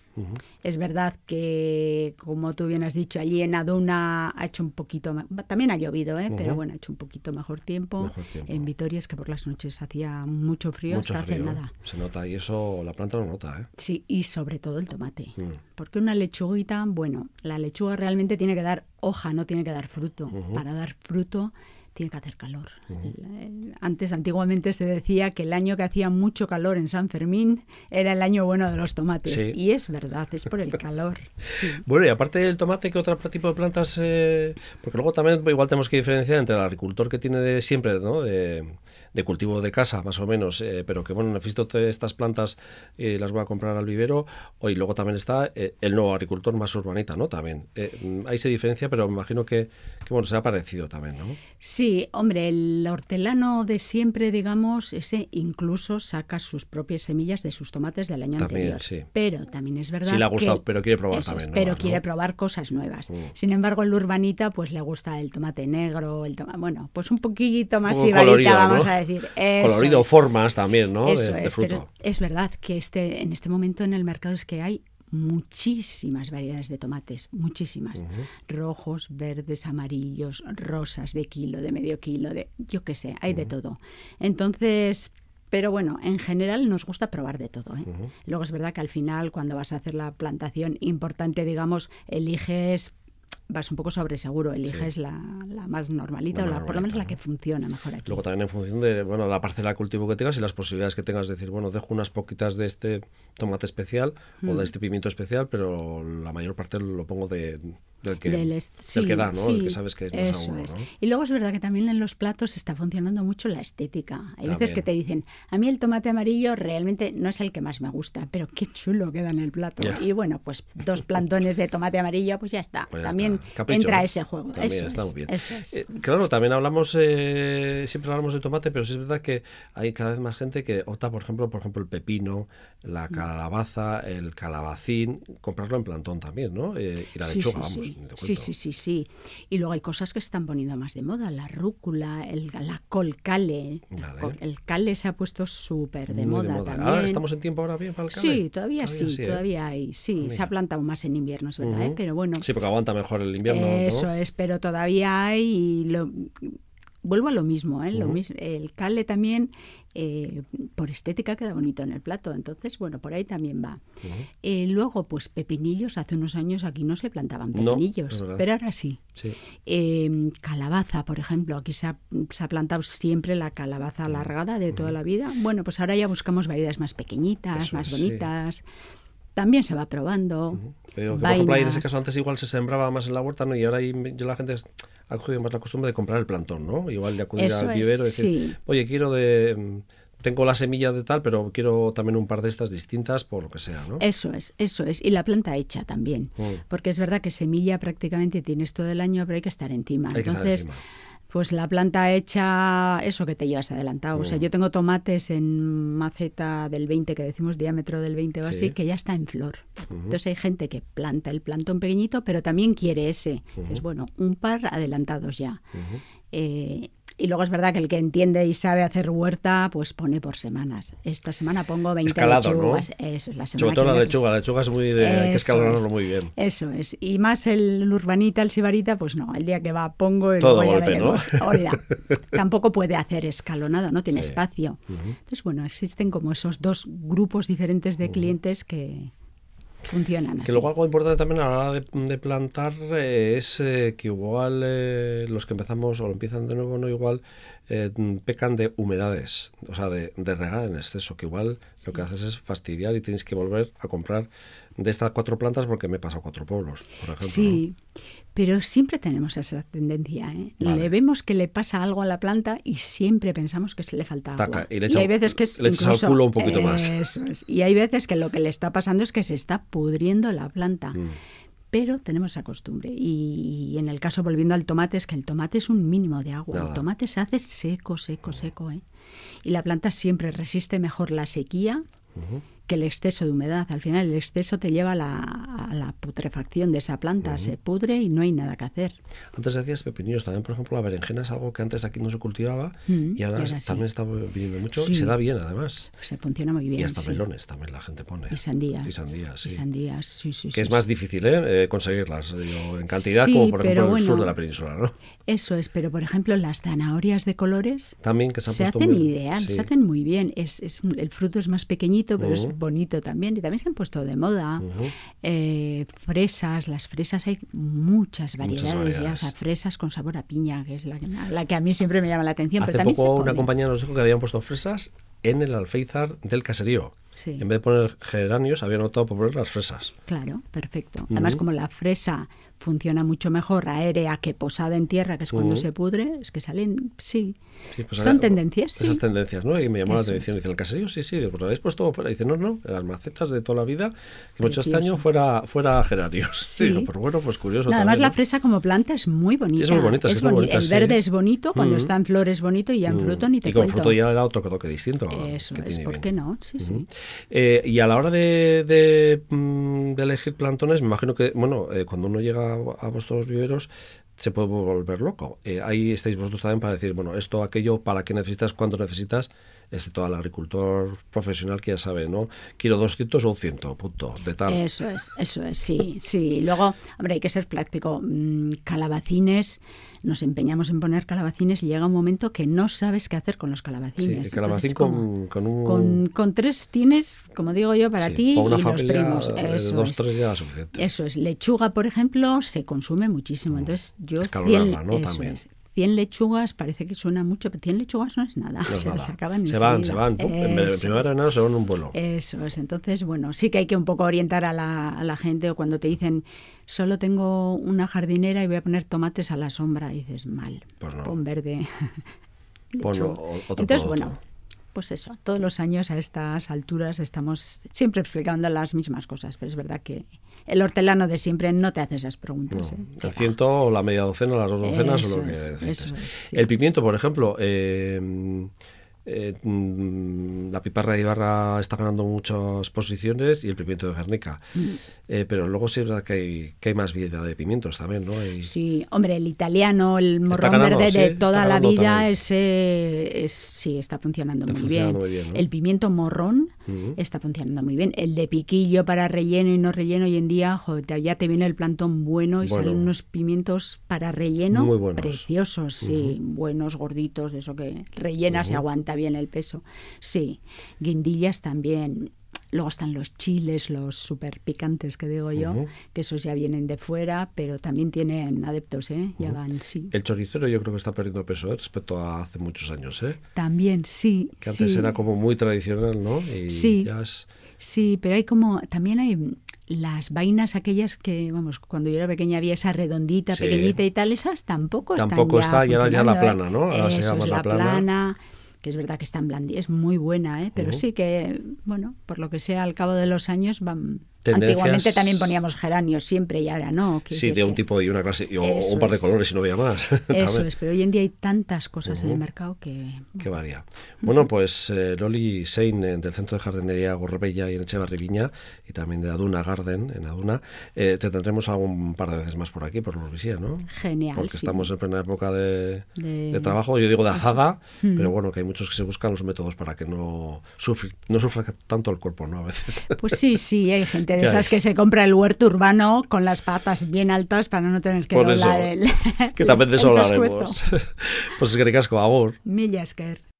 F: es verdad que, como tú bien has dicho, allí en Aduna ha hecho un poquito, también ha llovido, ¿eh? pero bueno, ha hecho un poquito mejor tiempo. En Vitoria es que por las noches hacía mucho frío, hasta hace nada.
A: Se nota y eso la planta lo nota, ¿eh?
F: Sí, y sobre todo el tomate. Mm. Porque una lechuguita, bueno, la lechuga realmente tiene que dar hoja, no tiene que dar fruto. Para dar fruto tiene que hacer calor. Antes, antiguamente, se decía que el año que hacía mucho calor en San Fermín era el año bueno de los tomates. Y es verdad, es por el calor.
A: Bueno, y aparte del tomate, ¿qué otro tipo de plantas? Eh? Porque luego también igual tenemos que diferenciar entre el agricultor que tiene de siempre, ¿no? De, de cultivo de casa, más o menos, eh, pero que, bueno, necesito estas plantas y las voy a comprar al vivero. Y luego también está eh, el nuevo agricultor más urbanita, ¿no? También. Eh, ahí se diferencia, pero me imagino que, que, bueno, se ha parecido también, ¿no?
F: Sí, hombre, el hortelano de siempre, digamos, ese incluso saca sus propias semillas de sus tomates del año anterior. Pero también es verdad.
A: Sí, le ha gustado, pero quiere probar también.
F: pero quiere probar cosas nuevas. Mm. Sin embargo, el urbanita, pues le gusta el tomate negro, el tomate, bueno, pues un poquito más ibarita, vamos a decir.
A: Colorido, formas también, ¿no?
F: Eso es, Pero es verdad que este, en este momento en el mercado es que hay muchísimas variedades de tomates, muchísimas. Rojos, verdes, amarillos, rosas de kilo, de medio kilo, de yo qué sé, hay de todo. Entonces, pero bueno, en general nos gusta probar de todo. ¿eh? Luego es verdad que al final, cuando vas a hacer la plantación importante, digamos, eliges vas un poco sobre seguro, eliges la, más normalita o la, por lo menos la que funciona mejor aquí.
A: Luego también en función de bueno, la parcela de cultivo que tengas y las posibilidades que tengas de decir, bueno, dejo unas poquitas de este tomate especial o de mm. este pimiento especial, pero la mayor parte lo pongo de, del que, da, ¿no? el que sabes que es más
F: eso es. Y luego es verdad que también en los platos está funcionando mucho la estética. Hay veces que te dicen, a mí el tomate amarillo realmente no es el que más me gusta, pero qué chulo queda en el plato. Y bueno, pues dos plantones de tomate amarillo, pues ya está. Pues también entra ese juego.
A: También está muy bien. Eh, claro, también hablamos, eh, siempre hablamos de tomate, pero sí es verdad que hay cada vez más gente que opta, por ejemplo, por ejemplo, el pepino, la mm. calabaza, el calabacín, comprarlo en plantón también, ¿no? Eh, y la lechuga, vamos.
F: Sí, sí, sí, sí. Y luego hay cosas que están poniendo más de moda, la rúcula, el, la col cale. El, cale se ha puesto súper de, moda, también.
A: Estamos en tiempo ahora bien para el cale.
F: Sí, todavía, sí, ¿eh? todavía hay. Sí, se ha plantado más en invierno, es verdad, ¿eh? pero bueno.
A: Sí, porque aguanta mejor el invierno.
F: Eso es, pero todavía hay y lo vuelvo a lo mismo, ¿eh? lo mismo el cale también eh, por estética queda bonito en el plato, entonces bueno, por ahí también va. Eh, luego, pues pepinillos, hace unos años aquí no se plantaban pepinillos, pero ahora sí. Em, calabaza, por ejemplo, aquí se ha, plantado siempre la calabaza alargada de toda la vida. Bueno, pues ahora ya buscamos variedades más pequeñitas, más bonitas también se va probando.
A: Pero por ejemplo, en ese caso antes igual se sembraba más en la huerta, ¿no? Y ahora ya la gente ha cogido más la costumbre de comprar el plantón, ¿no? Igual de acudir al vivero y decir, oye, quiero de... Mm, tengo la semilla de tal, pero quiero también un par de estas distintas por lo que sea, ¿no?
F: Eso es, eso es. Y la planta hecha también. Mm. Porque es verdad que semilla prácticamente tienes todo el año, pero hay que estar encima. Hay Entonces, que estar encima pues la planta hecha, eso que te llevas adelantado. O sea, mm. yo tengo tomates en maceta del 20, que decimos diámetro del 20 o así, que ya está en flor. Entonces hay gente que planta el plantón pequeñito, pero también quiere ese. Es bueno, un par adelantados ya. Eh, y luego es verdad que el que entiende y sabe hacer huerta, pues pone por semanas. Esta semana pongo 20 lechugas. Eso es la semana
A: Sobre todo la lechuga, la lechuga es muy de, hay que escalonarlo muy bien.
F: Eso es. Y más el urbanita, el sibarita, pues no, el día que va pongo
A: el Todo golpe, ¿no?
F: Tampoco puede hacer escalonado, no tiene espacio. Entonces, bueno, existen como esos dos grupos diferentes de clientes que, funcionan.
A: Que luego algo importante también a la hora de, plantar eh, es eh, que igual eh, los que empezamos o lo empiezan de nuevo, no igual pecan de humedades, o sea, de, de, regar en exceso, que igual lo que haces es fastidiar y tienes que volver a comprar de estas cuatro plantas porque me he pasado cuatro pueblos, por ejemplo.
F: Sí, pero siempre tenemos esa tendencia. ¿eh? Le vemos que le pasa algo a la planta y siempre pensamos que se le falta agua.
A: Y, hay veces que es le echas al culo un poquito más.
F: Y hay veces que lo que le está pasando es que se está pudriendo la planta. Mm. Pero tenemos esa costumbre. Y, en el caso, volviendo al tomate, es que el tomate es un mínimo de agua. El tomate se hace seco, seco, seco. ¿eh? Y la planta siempre resiste mejor la sequía que el exceso de humedad. Al final el exceso te lleva a la, putrefacción de esa planta, se pudre y no hay nada que hacer.
A: Antes decías pepinillos, también por ejemplo la berenjena es algo que antes aquí no se cultivaba mm, y, ahora también está viniendo mucho y se da bien además.
F: Se funciona muy bien.
A: Y hasta melones también la gente pone.
F: Y sandías.
A: Y sandías, sí.
F: Y sandías, sí, sí.
A: Que es más difícil ¿eh? eh conseguirlas en cantidad como por ejemplo en el sur de la península, ¿no?
F: Eso es, pero por ejemplo las zanahorias de colores
A: también que se,
F: hacen ideal, se hacen muy bien. Es, es, el fruto es más pequeñito, pero es bonito también también se han puesto de moda. Eh, fresas, las fresas hay muchas variedades, ya, o sea, fresas con sabor a piña, que es la, que a mí siempre me llama la atención.
A: Hace poco una compañía nos dijo que habían puesto fresas en el alféizar del caserío. En vez de poner geranios, habían optado por poner las fresas.
F: Claro, perfecto. Además, como la fresa funciona mucho mejor aérea que posada en tierra, que es cuando se pudre, es que salen, sí. Pues Son tendencias.
A: Esas tendencias, ¿no? Y me llamó la atención. Dice, ¿el caserío? Sí, sí. Pues lo habéis puesto fuera. Dice, no, no, las macetas de toda la vida, que mucho este año fuera, fuera geranios. Sí. pues bueno, pues curioso.
F: además, la fresa como planta es muy bonita.
A: es muy bonita. Es,
F: El verde es bonito, cuando está en flor es bonito y ya en fruto ni te
A: Y con fruto ya le da otro toque distinto.
F: Eso es, ¿por qué no? Sí, sí.
A: Eh, y a la hora de, mm, de, elegir plantones, me imagino que, bueno, eh, cuando uno llega a vuestros viveros, se puede volver loco. Eh, ahí estáis vosotros también para decir, bueno, esto, aquello, para qué necesitas, cuánto necesitas, excepto al agricultor profesional que ya sabe, ¿no? Quiero 200 o un 100, punto, de tal.
F: Eso es, eso es, sí, sí. Luego, hombre, hay que ser práctico. Mm, calabacines, nos empeñamos en poner calabacines y llega un momento que no sabes qué hacer con los calabacines.
A: Sí, calabacín con, con,
F: un... Con, tres tienes, como digo yo, para ti
A: una
F: y
A: los
F: primos.
A: Eso dos, tres ya es suficiente.
F: Eso es. Lechuga, por ejemplo, se consume muchísimo. Entonces, yo...
A: Escalonarla, ¿no? También.
F: 100 lechugas parece que suena mucho, pero 100 lechugas no es nada. o sea, se acaban
A: Se van, se van. en primer enero se van un vuelo.
F: Eso es. Entonces, bueno, sí que hay que un poco orientar a la, a la gente o cuando te dicen solo tengo una jardinera y voy a poner tomates a la sombra, y dices mal.
A: Pues no.
F: Pon verde.
A: Pon otro
F: Entonces,
A: producto.
F: bueno, pues eso, todos los años a estas alturas estamos siempre explicando las mismas cosas, pero es verdad que el hortelano de siempre no te hace esas preguntas.
A: No,
F: ¿eh?
A: el ciento, la media docena, las dos docenas o lo que
F: es,
A: decís.
F: eso es, sí.
A: El pimiento, por ejemplo, eh, eh, mm, la piparra de Ibarra está ganando muchas posiciones y el pimiento de Guernica.
F: Mm.
A: Eh, pero luego sí es verdad que hay, que hay más vida de pimientos también, ¿no? Hay-
F: Sí, hombre, el italiano, el morrón
A: ganando,
F: verde de toda la vida, ese es, sí, está funcionando,
A: Está
F: muy,
A: funcionando
F: bien.
A: muy bien, ¿no?
F: El pimiento morrón está funcionando muy bien. El de piquillo para relleno y no relleno hoy en día, joder, ya te viene el plantón bueno y
A: Bueno.
F: salen unos pimientos para relleno
A: Muy
F: preciosos, sí, buenos, gorditos, de eso que rellenas y aguanta bien el peso. Sí, guindillas también. Luego están los chiles, los super picantes que digo yo, que esos ya vienen de fuera, pero también tienen adeptos, ¿eh? Ya van, sí.
A: El choricero yo creo que está perdiendo peso ¿eh? respecto a hace muchos años, ¿eh?
F: También, sí.
A: Que antes
F: sí.
A: era como muy tradicional, ¿no? Y
F: Sí.
A: ya es...
F: Sí, pero hay como, también hay las vainas aquellas que, vamos, cuando yo era pequeña había esa redondita,
A: Sí.
F: pequeñita y tal, esas tampoco,
A: Tampoco
F: están ya
A: está, y ahora ya la
F: funcionando,
A: plana,
F: ¿eh?
A: ¿no? Ahora se llama
F: es
A: la
F: la
A: plana.
F: plana, que es verdad que está en blandi, es muy buena, ¿eh? pero
A: Ujú.
F: sí que, bueno, por lo que sea, al cabo de los años van...
A: Tendencias-
F: Antiguamente también poníamos geranios siempre y ahora no.
A: Sí, de un tipo y una clase, y- o un par de
F: es.
A: colores y no había más.
F: Eso es, pero hoy en día hay tantas cosas en el mercado que...
A: Que varía. Bueno, pues eh, Loli Sein eh, del Centro de Jardinería Gorrebella y en Echevarri Viña y también de Aduna Garden en Aduna, eh, te tendremos algún par de veces más por aquí, por Luisía, ¿no?
F: Genial.
A: Porque
F: sí.
A: estamos en plena época de,
F: De-
A: de trabajo, yo digo de azada,
F: Mm.
A: pero bueno, que hay muchos que se buscan los métodos para que no sufra, no sufra tanto el cuerpo, ¿no? A veces.
F: Pues sí, sí, hay gente de
A: ¿Qué
F: esas que se compra el huerto urbano con las patas bien altas para no tener que
A: Por eso,
F: doblar el
A: que también de eso hablaremos. pues es que ricasco, agur.
F: Mila esker.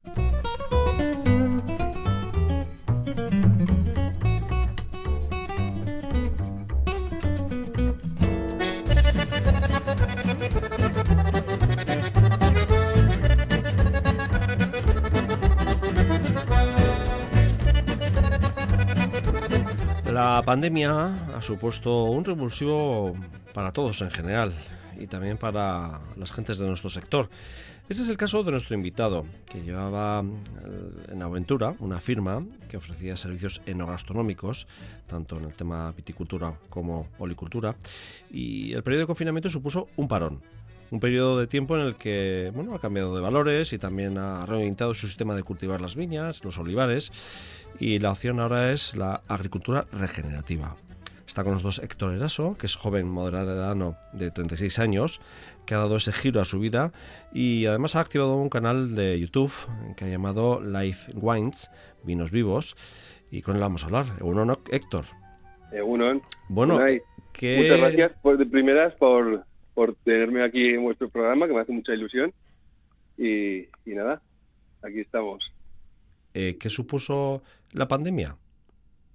A: La pandemia ha supuesto un revulsivo para todos en general y también para las gentes de nuestro sector. Este es el caso de nuestro invitado, que llevaba eh, en Aventura una firma que ofrecía servicios enogastronómicos, tanto en el tema viticultura como olicultura, y el periodo de confinamiento supuso un parón. Un periodo de tiempo en el que bueno, ha cambiado de valores y también ha reorientado su sistema de cultivar las viñas, los olivares, y la opción ahora es la agricultura regenerativa. Está con nosotros Héctor Eraso, que es joven moderado de 36 años, que ha dado ese giro a su vida y además ha activado un canal de YouTube que ha llamado Life Wines, Vinos Vivos, y con él vamos a hablar. Uno, no, Héctor.
G: Egunon.
A: Bueno, ¿qué-
G: Muchas gracias por, de primeras por, por tenerme aquí en vuestro programa, que me hace mucha ilusión. Y, y nada, aquí estamos.
A: eh, ¿qué supuso la pandemia?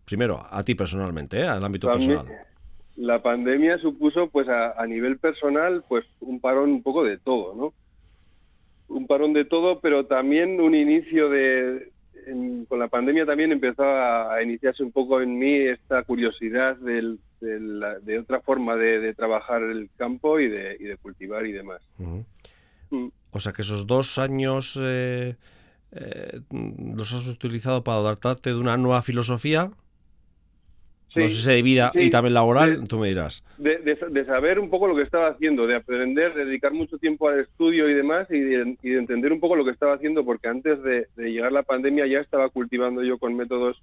A: Primero, a ti personalmente, ¿eh? al ámbito personal.
G: La pandemia supuso, pues a, a nivel personal, pues un parón un poco de todo, ¿no? Un parón de todo, pero también un inicio de... en- con la pandemia también empezó a, a iniciarse un poco en mí esta curiosidad del- de, otra forma de, de trabajar el campo y de, y de cultivar y demás. Mm.
A: O sea que esos dos años eh, eh, los has utilizado para adaptarte de una nueva filosofía,
G: Sí,
A: no sé si de vida y
G: sí,
A: también laboral,
G: sí.
A: tú me dirás.
G: de, de- de saber un poco lo que estaba haciendo, de aprender, de dedicar mucho tiempo al estudio y demás, y de, y de entender un poco lo que estaba haciendo, porque antes de, de llegar la pandemia ya estaba cultivando yo con métodos,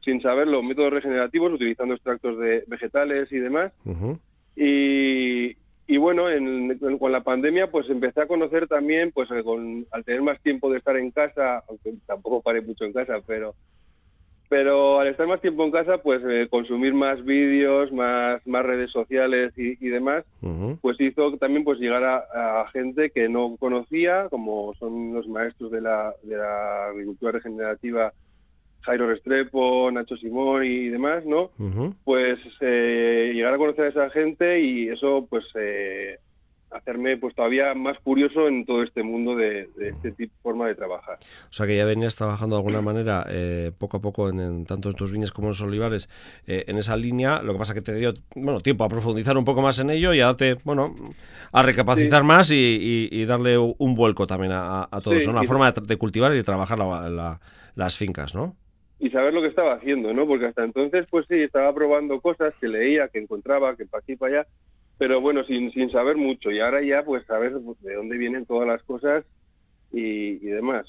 G: sin saberlo, métodos regenerativos, utilizando extractos de vegetales y demás.
A: Ujú.
G: Y, y bueno, en- con la pandemia pues empecé a conocer también, pues con, al tener más tiempo de estar en casa, aunque tampoco paré mucho en casa, pero pero al estar más tiempo en casa, pues eh, consumir más vídeos, más, más redes sociales y, y demás, pues hizo también pues llegar a, a gente que no conocía, como son los maestros de la, de la agricultura regenerativa, Jairo Restrepo, Nacho Simón y demás, ¿no? Pues eh, llegar a conocer a esa gente y eso pues eh, hacerme pues todavía más curioso en todo este mundo de, este tipo forma de trabajar.
A: O sea que ya venías trabajando de alguna manera eh, poco a poco en, tanto en tus viñas como en los olivares eh, en esa línea, lo que pasa que te dio bueno tiempo a profundizar un poco más en ello y a darte, bueno, a recapacitar más y, darle un vuelco también a, todo eso, una forma de, cultivar y de trabajar las fincas, ¿no?
G: y saber lo que estaba haciendo, ¿no? Porque hasta entonces, pues sí, estaba probando cosas que leía, que encontraba, que para aquí para allá, pero bueno, sin, sin saber mucho. Y ahora ya, pues, saber de dónde vienen todas las cosas y, demás.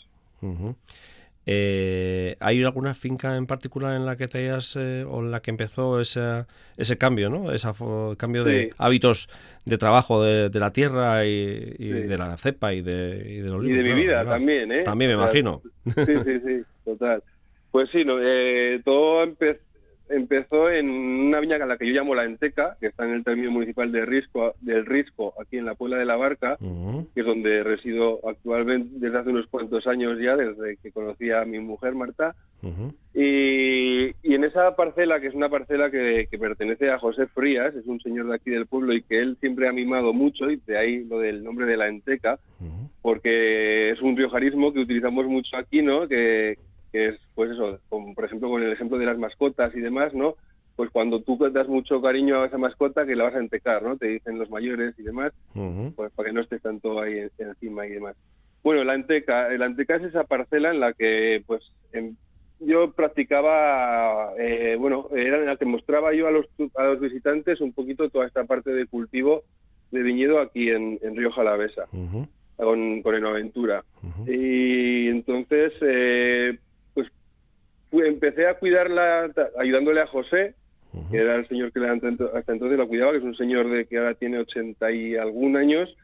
A: Eh, ¿Hay alguna finca en particular en la que te hayas eh, o en la que empezó ese, ese cambio, ¿no? Ese cambio de hábitos de trabajo de, la tierra y, de la cepa y de, y
G: de Y de mi vida también, ¿eh?
A: También me imagino.
G: Sí, sí, sí, total. Pues sí, eh, todo empezó en una viña a la que yo llamo La Enteca, que está en el término municipal de Risco, del Risco, aquí en la Puebla de la Barca, que es donde resido actualmente desde hace unos cuantos años ya, desde que conocí a mi mujer Marta. y, en esa parcela, que es una parcela que, pertenece a José Frías, es un señor de aquí del pueblo y que él siempre ha mimado mucho, y de ahí lo del nombre de La Enteca, porque es un riojarismo que utilizamos mucho aquí, ¿no? Que, que es, pues eso, por ejemplo, con el ejemplo de las mascotas y demás, ¿no? Pues cuando tú das mucho cariño a esa mascota, que la vas a entecar, ¿no? Te dicen los mayores y demás, pues para que no estés tanto ahí encima y demás. Bueno, la anteca, la anteca es esa parcela en la que, pues, yo practicaba, eh, bueno, era en la que mostraba yo a los, a los visitantes un poquito toda esta parte de cultivo de viñedo aquí en, en Río Jalavesa, con, con Enoventura. Y entonces, eh, empecé a cuidarla ayudándole a José, que era el señor que hasta entonces la cuidaba, que es un señor de que ahora tiene ochenta y algún años,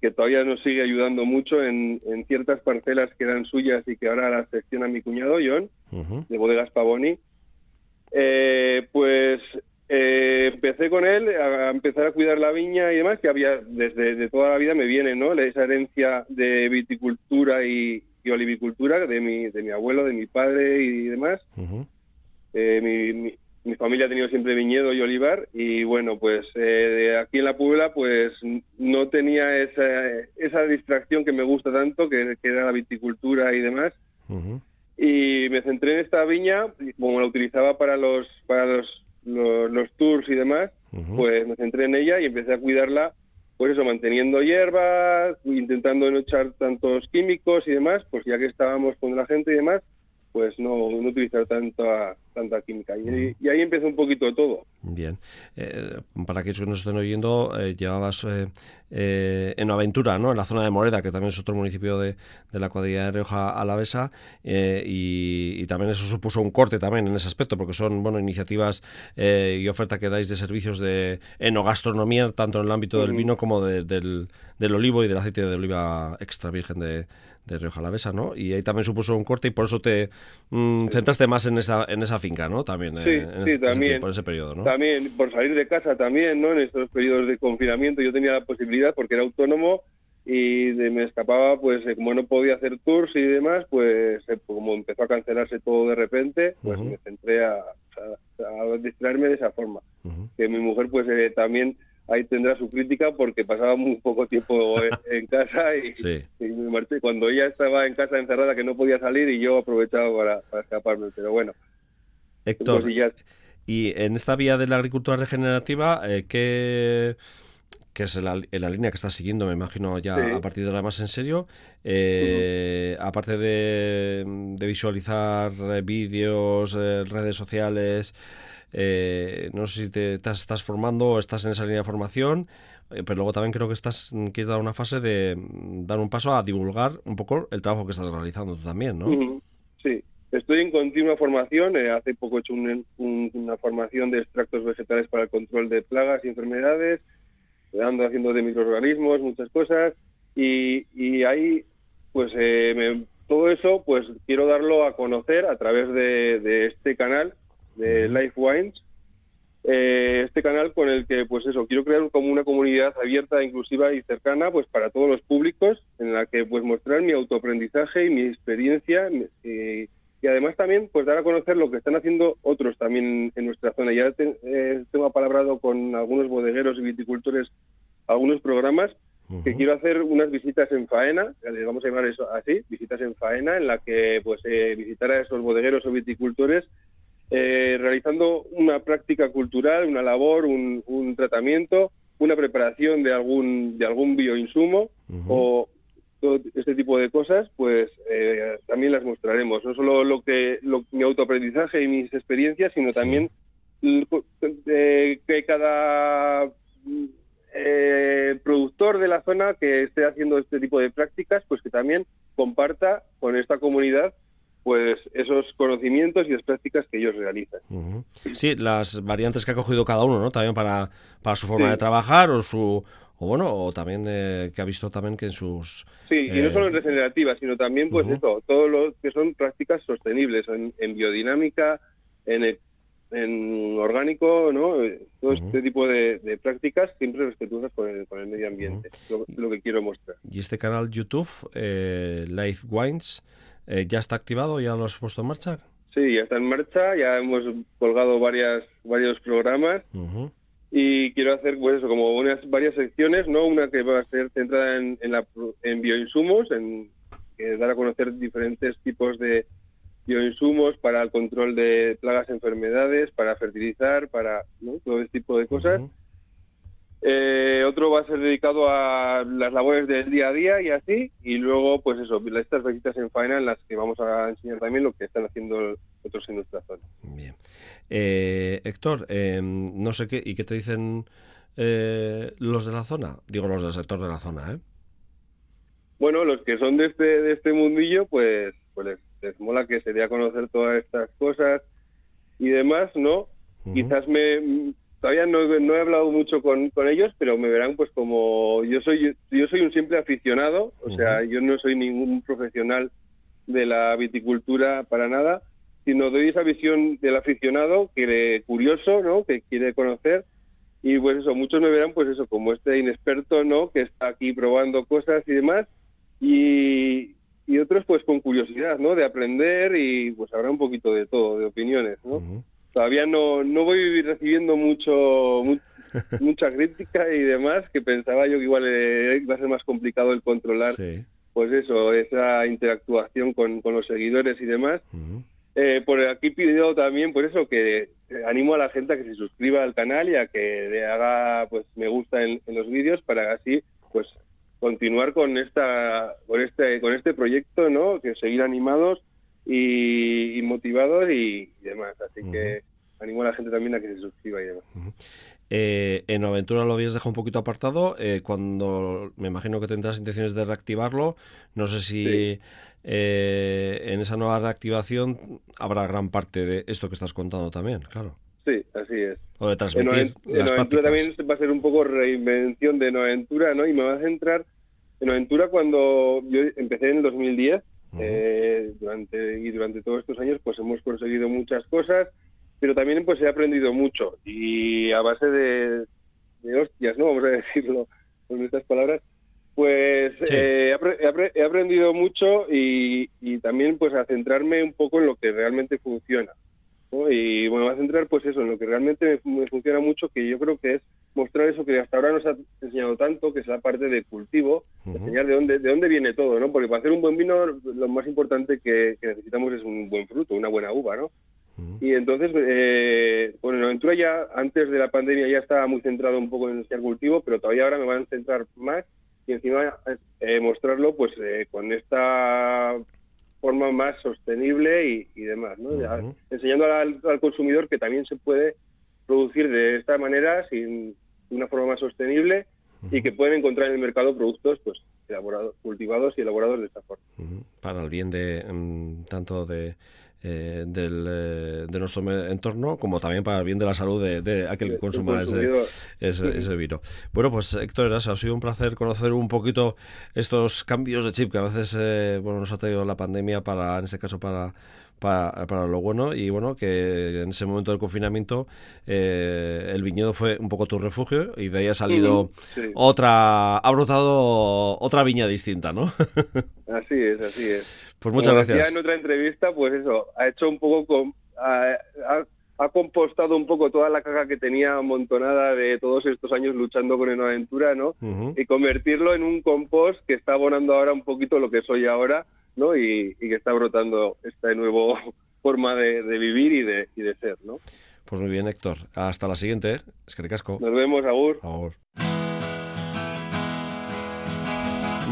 G: que todavía nos sigue ayudando mucho en, ciertas parcelas que eran suyas y que ahora las gestiona mi cuñado John, de Bodegas Pavoni. Eh, pues eh, empecé con él a, empezar a cuidar la viña y demás, que había desde de toda la vida me viene, ¿no? Esa herencia de viticultura y, y olivicultura de mi, de mi abuelo, de mi padre y demás. Eh, mi, familia ha tenido siempre viñedo y olivar y bueno, pues eh, aquí en la Puebla pues no tenía esa, esa distracción que me gusta tanto, que, era la viticultura y demás. Y me centré en esta viña, como la utilizaba para los, para los, los, tours y demás, pues me centré en ella y empecé a cuidarla pues eso, manteniendo hierbas, intentando no echar tantos químicos y demás, pues ya que estábamos con la gente y demás, pues no, no utilizar tanta, tanta química. Y, ahí empieza un poquito todo.
A: Bien. Eh, para aquellos que nos estén oyendo, eh, llevabas eh, en Aventura, ¿no? en la zona de Moreda, que también es otro municipio de, de la cuadrilla de Rioja Alavesa, y, y, también eso supuso un corte también en ese aspecto, porque son bueno iniciativas y oferta que dais de servicios de enogastronomía, tanto en el ámbito del vino como del, del olivo y del aceite de oliva extra virgen de de Rioja Alavesa, ¿no? Y ahí también supuso un corte y por eso te mm, centraste más en esa, en esa finca, ¿no? También,
G: eh, sí, también.
A: por ese periodo, ¿no?
G: También, por salir de casa también, ¿no? En estos periodos de confinamiento yo tenía la posibilidad, porque era autónomo, y me escapaba, pues eh, como no podía hacer tours y demás, pues eh, como empezó a cancelarse todo de repente, pues me centré a, a, distraerme de esa forma. Que mi mujer, pues también ahí tendrá su crítica porque pasaba muy poco tiempo en, casa y, me marché. Cuando ella estaba en casa encerrada que no podía salir y yo aprovechaba para, escaparme, pero bueno.
A: Héctor, y en esta vía de la agricultura regenerativa, eh, ¿qué, es la, la, línea que estás siguiendo, me imagino ya a partir de ahora más en serio, eh, aparte de, de visualizar vídeos, eh, redes sociales, eh, no sé si te, estás formando o estás en esa línea de formación, eh, pero luego también creo que estás quieres dar una fase de mm, dar un paso a divulgar un poco el trabajo que estás realizando tú también, ¿no?
G: Sí, estoy en continua formación. Eh, hace poco he hecho una formación de extractos vegetales para el control de plagas y enfermedades. Ando haciendo de microorganismos, muchas cosas. Y, y ahí, pues todo eso, pues quiero darlo a conocer a través de este canal de Life Wines, eh, este canal con el que, pues eso, quiero crear como una comunidad abierta, inclusiva y cercana, pues para todos los públicos, en la que pues mostrar mi autoaprendizaje y mi experiencia y además también pues dar a conocer lo que están haciendo otros también en nuestra zona. Ya eh, tengo apalabrado con algunos bodegueros y viticultores algunos programas que quiero hacer unas visitas en faena, les vamos a llamar eso así, visitas en faena, en la que pues eh, visitar a esos bodegueros o viticultores eh, realizando una práctica cultural, una labor, un, tratamiento, una preparación de algún de algún bioinsumo o todo este tipo de cosas, pues eh, también las mostraremos. No solo lo que mi autoaprendizaje y mis experiencias, sino también eh, que cada eh, productor de la zona que esté haciendo este tipo de prácticas, pues que también comparta con esta comunidad pues esos conocimientos y las prácticas que ellos realizan.
A: Sí, las variantes que ha cogido cada uno, ¿no? También para, para su forma de trabajar o su o bueno, o también eh, que ha visto también que en sus...
G: Sí, y no solo en regenerativa, sino también pues eso, todo lo que son prácticas sostenibles en, biodinámica, en, en orgánico, ¿no? Todo este tipo de, prácticas siempre respetuosas con el, con el medio ambiente, lo, lo, que quiero mostrar.
A: Y este canal YouTube, eh, Life Wines, eh, ¿ya está activado? ¿Ya lo has puesto en marcha?
G: Sí, ya está en marcha, ya hemos colgado varias, varios programas y quiero hacer pues eso, como unas varias secciones, ¿no? Una que va a ser centrada en, en, la, en bioinsumos, en dar a conocer diferentes tipos de bioinsumos para el control de plagas, enfermedades, para fertilizar, para todo este tipo de cosas. Eh, otro va a ser dedicado a las labores del día a día y así, y luego, pues eso, estas visitas en faena en las que vamos a enseñar también lo que están haciendo otros en nuestra zona.
A: Bien. Eh, Héctor, em, no sé qué, ¿y qué te dicen eh, los de la zona? Digo, los del sector de la zona, ¿eh?
G: Bueno, los que son de este, de este mundillo, pues, pues les, mola que se dé a conocer todas estas cosas y demás, ¿no? Quizás me todavía no, he hablado mucho con, ellos, pero me verán pues como yo soy yo soy un simple aficionado, o sea, yo no soy ningún profesional de la viticultura para nada, sino doy esa visión del aficionado que curioso, ¿no? Que quiere conocer y pues eso, muchos me verán pues eso como este inexperto, ¿no? Que está aquí probando cosas y demás y, y otros pues con curiosidad, ¿no? De aprender y pues habrá un poquito de todo, de opiniones, ¿no? Todavía no, no voy recibiendo mucho, mucha crítica y demás, que pensaba yo que igual eh, iba a ser más complicado el controlar, pues eso, esa interactuación con, con los seguidores y demás. eh, por aquí pido también, por eso, que animo a la gente a que se suscriba al canal y a que le haga, pues, me gusta en, los vídeos para así, pues, continuar con esta, con este, con este proyecto, ¿no? Que seguir animados y, motivados y, demás. Así que animo a la gente también a que se suscriba y demás.
A: Eh, en Aventura lo habías dejado un poquito apartado. Eh, cuando me imagino que tendrás intenciones de reactivarlo, no sé si eh, en esa nueva reactivación habrá gran parte de esto que estás contando también, claro.
G: Sí, así es.
A: O de transmitir
G: en, en Aventura también va a ser un poco reinvención de Aventura, ¿no? Y me va a centrar en Aventura cuando yo empecé en el 2010 eh, durante, y durante todos estos años pues hemos conseguido muchas cosas, pero también pues he aprendido mucho y a base de, hostias, ¿no? Vamos a decirlo con estas palabras, pues eh, he, aprendido mucho y, y también pues a centrarme un poco en lo que realmente funciona. Y bueno, va a centrar pues eso, en lo que realmente me, funciona mucho, que yo creo que es mostrar eso que hasta ahora nos ha enseñado tanto, que es la parte de cultivo, enseñar de dónde, de dónde viene todo, ¿no? Porque para hacer un buen vino lo más importante que, necesitamos es un buen fruto, una buena uva, ¿no? Y entonces, eh, bueno, en aventura ya antes de la pandemia ya estaba muy centrado un poco en enseñar cultivo, pero todavía ahora me van a centrar más y encima eh, mostrarlo pues eh, con esta forma más sostenible y, demás, ¿no? Enseñando al, consumidor que también se puede producir de esta manera, sin de una forma más sostenible y que pueden encontrar en el mercado productos pues elaborados, cultivados y elaborados de esta forma.
A: Para el bien de mm, tanto de eh, del, eh, de nuestro entorno, como también para el bien de la salud de, aquel que consuma ese, vino. Bueno, pues Héctor, ha sido un placer conocer un poquito estos cambios de chip que a veces eh, bueno, nos ha traído la pandemia para, en este caso, para para, lo bueno. Y bueno que en ese momento del confinamiento el viñedo fue un poco tu refugio y de ahí ha salido otra ha brotado otra viña distinta no
G: así es así es.
A: Pues muchas gracias.
G: en otra entrevista, pues eso, ha hecho un poco con, ha, ha compostado un poco toda la caja que tenía amontonada de todos estos años luchando con aventura, ¿no? Y convertirlo en un compost que está abonando ahora un poquito lo que soy ahora, ¿no? Y, que está brotando esta nueva forma de, vivir y de, y de ser, ¿no?
H: Pues muy bien, Héctor. Hasta la siguiente. Es que casco.
G: Nos vemos, Agur.
H: Agur.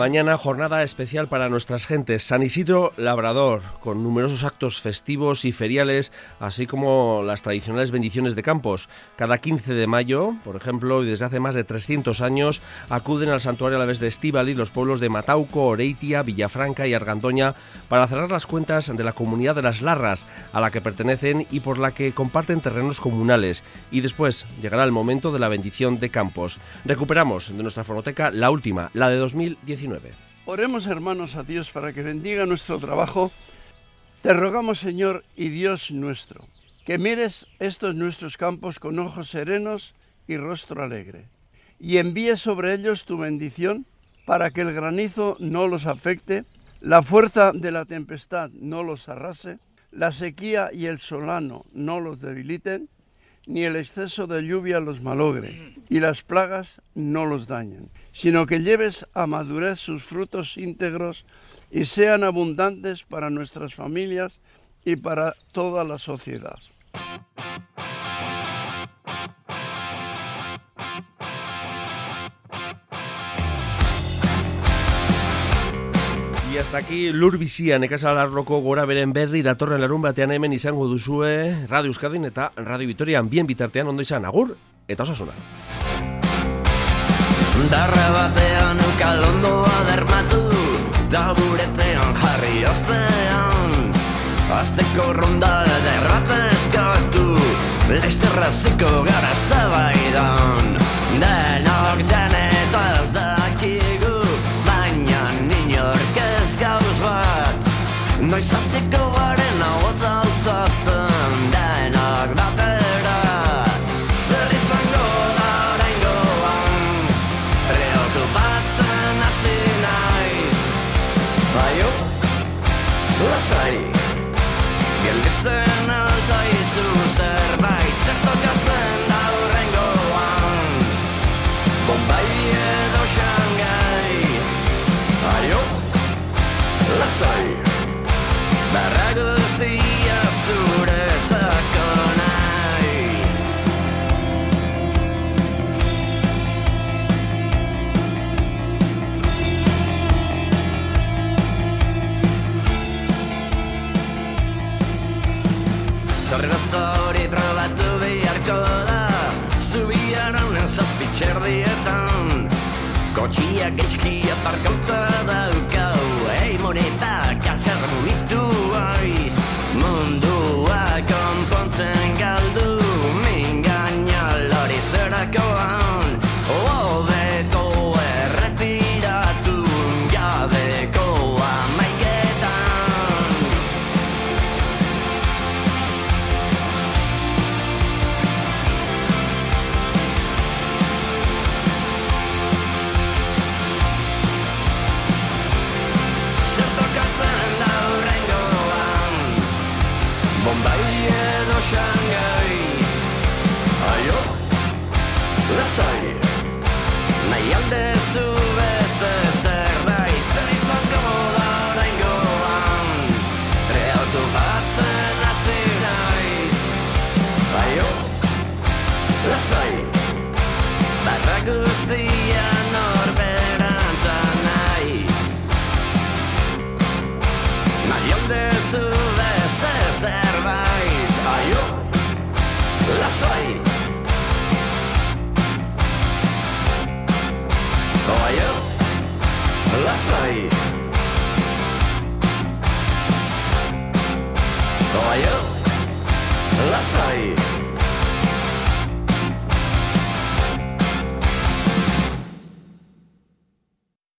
H: Mañana jornada especial para nuestras gentes. San Isidro Labrador, con numerosos actos festivos y feriales, así como las tradicionales bendiciones de campos. Cada 15 de mayo, por ejemplo, y desde hace más de 300 años, acuden al santuario a la vez de Estíbali los pueblos de Matauco, Oreitia, Villafranca y Argandoña para cerrar las cuentas de la comunidad de las Larras, a la que pertenecen y por la que comparten terrenos comunales. Y después llegará el momento de la bendición de campos. Recuperamos de nuestra fonoteca la última, la de 2019.
I: Oremos hermanos a Dios para que bendiga nuestro trabajo. Te rogamos Señor y Dios nuestro, que mires estos nuestros campos con ojos serenos y rostro alegre, y envíes sobre ellos tu bendición para que el granizo no los afecte, la fuerza de la tempestad no los arrase, la sequía y el solano no los debiliten, ni el exceso de lluvia los malogre, y las plagas no los dañen, sino que lleves a madurez sus frutos íntegros y sean abundantes para nuestras familias y para toda la sociedad.
H: Y hasta aquí lur bizia nekazal arloko gora beren berri datorren larun batean hemen izango duzue Radio Euskadin eta Radio Vitorian. Bien bitartean ondo izan agur eta osasuna. Darra batean eukal ondoa dermatu da buretean jarri ostean. Azteko ronda derrata eskatu Leizterra ziko gara zabaidan. Denok denetaz Noiz aziko garen hau alzatzen denak batera Zer izango da oraingoan Preokupatzen hasi naiz Baio, lasai Gelditzen alzaizu zerbait Zertokatzen da oraingoan Bombai edo xangai Baio, lasai coratxí, aquells qui aparca el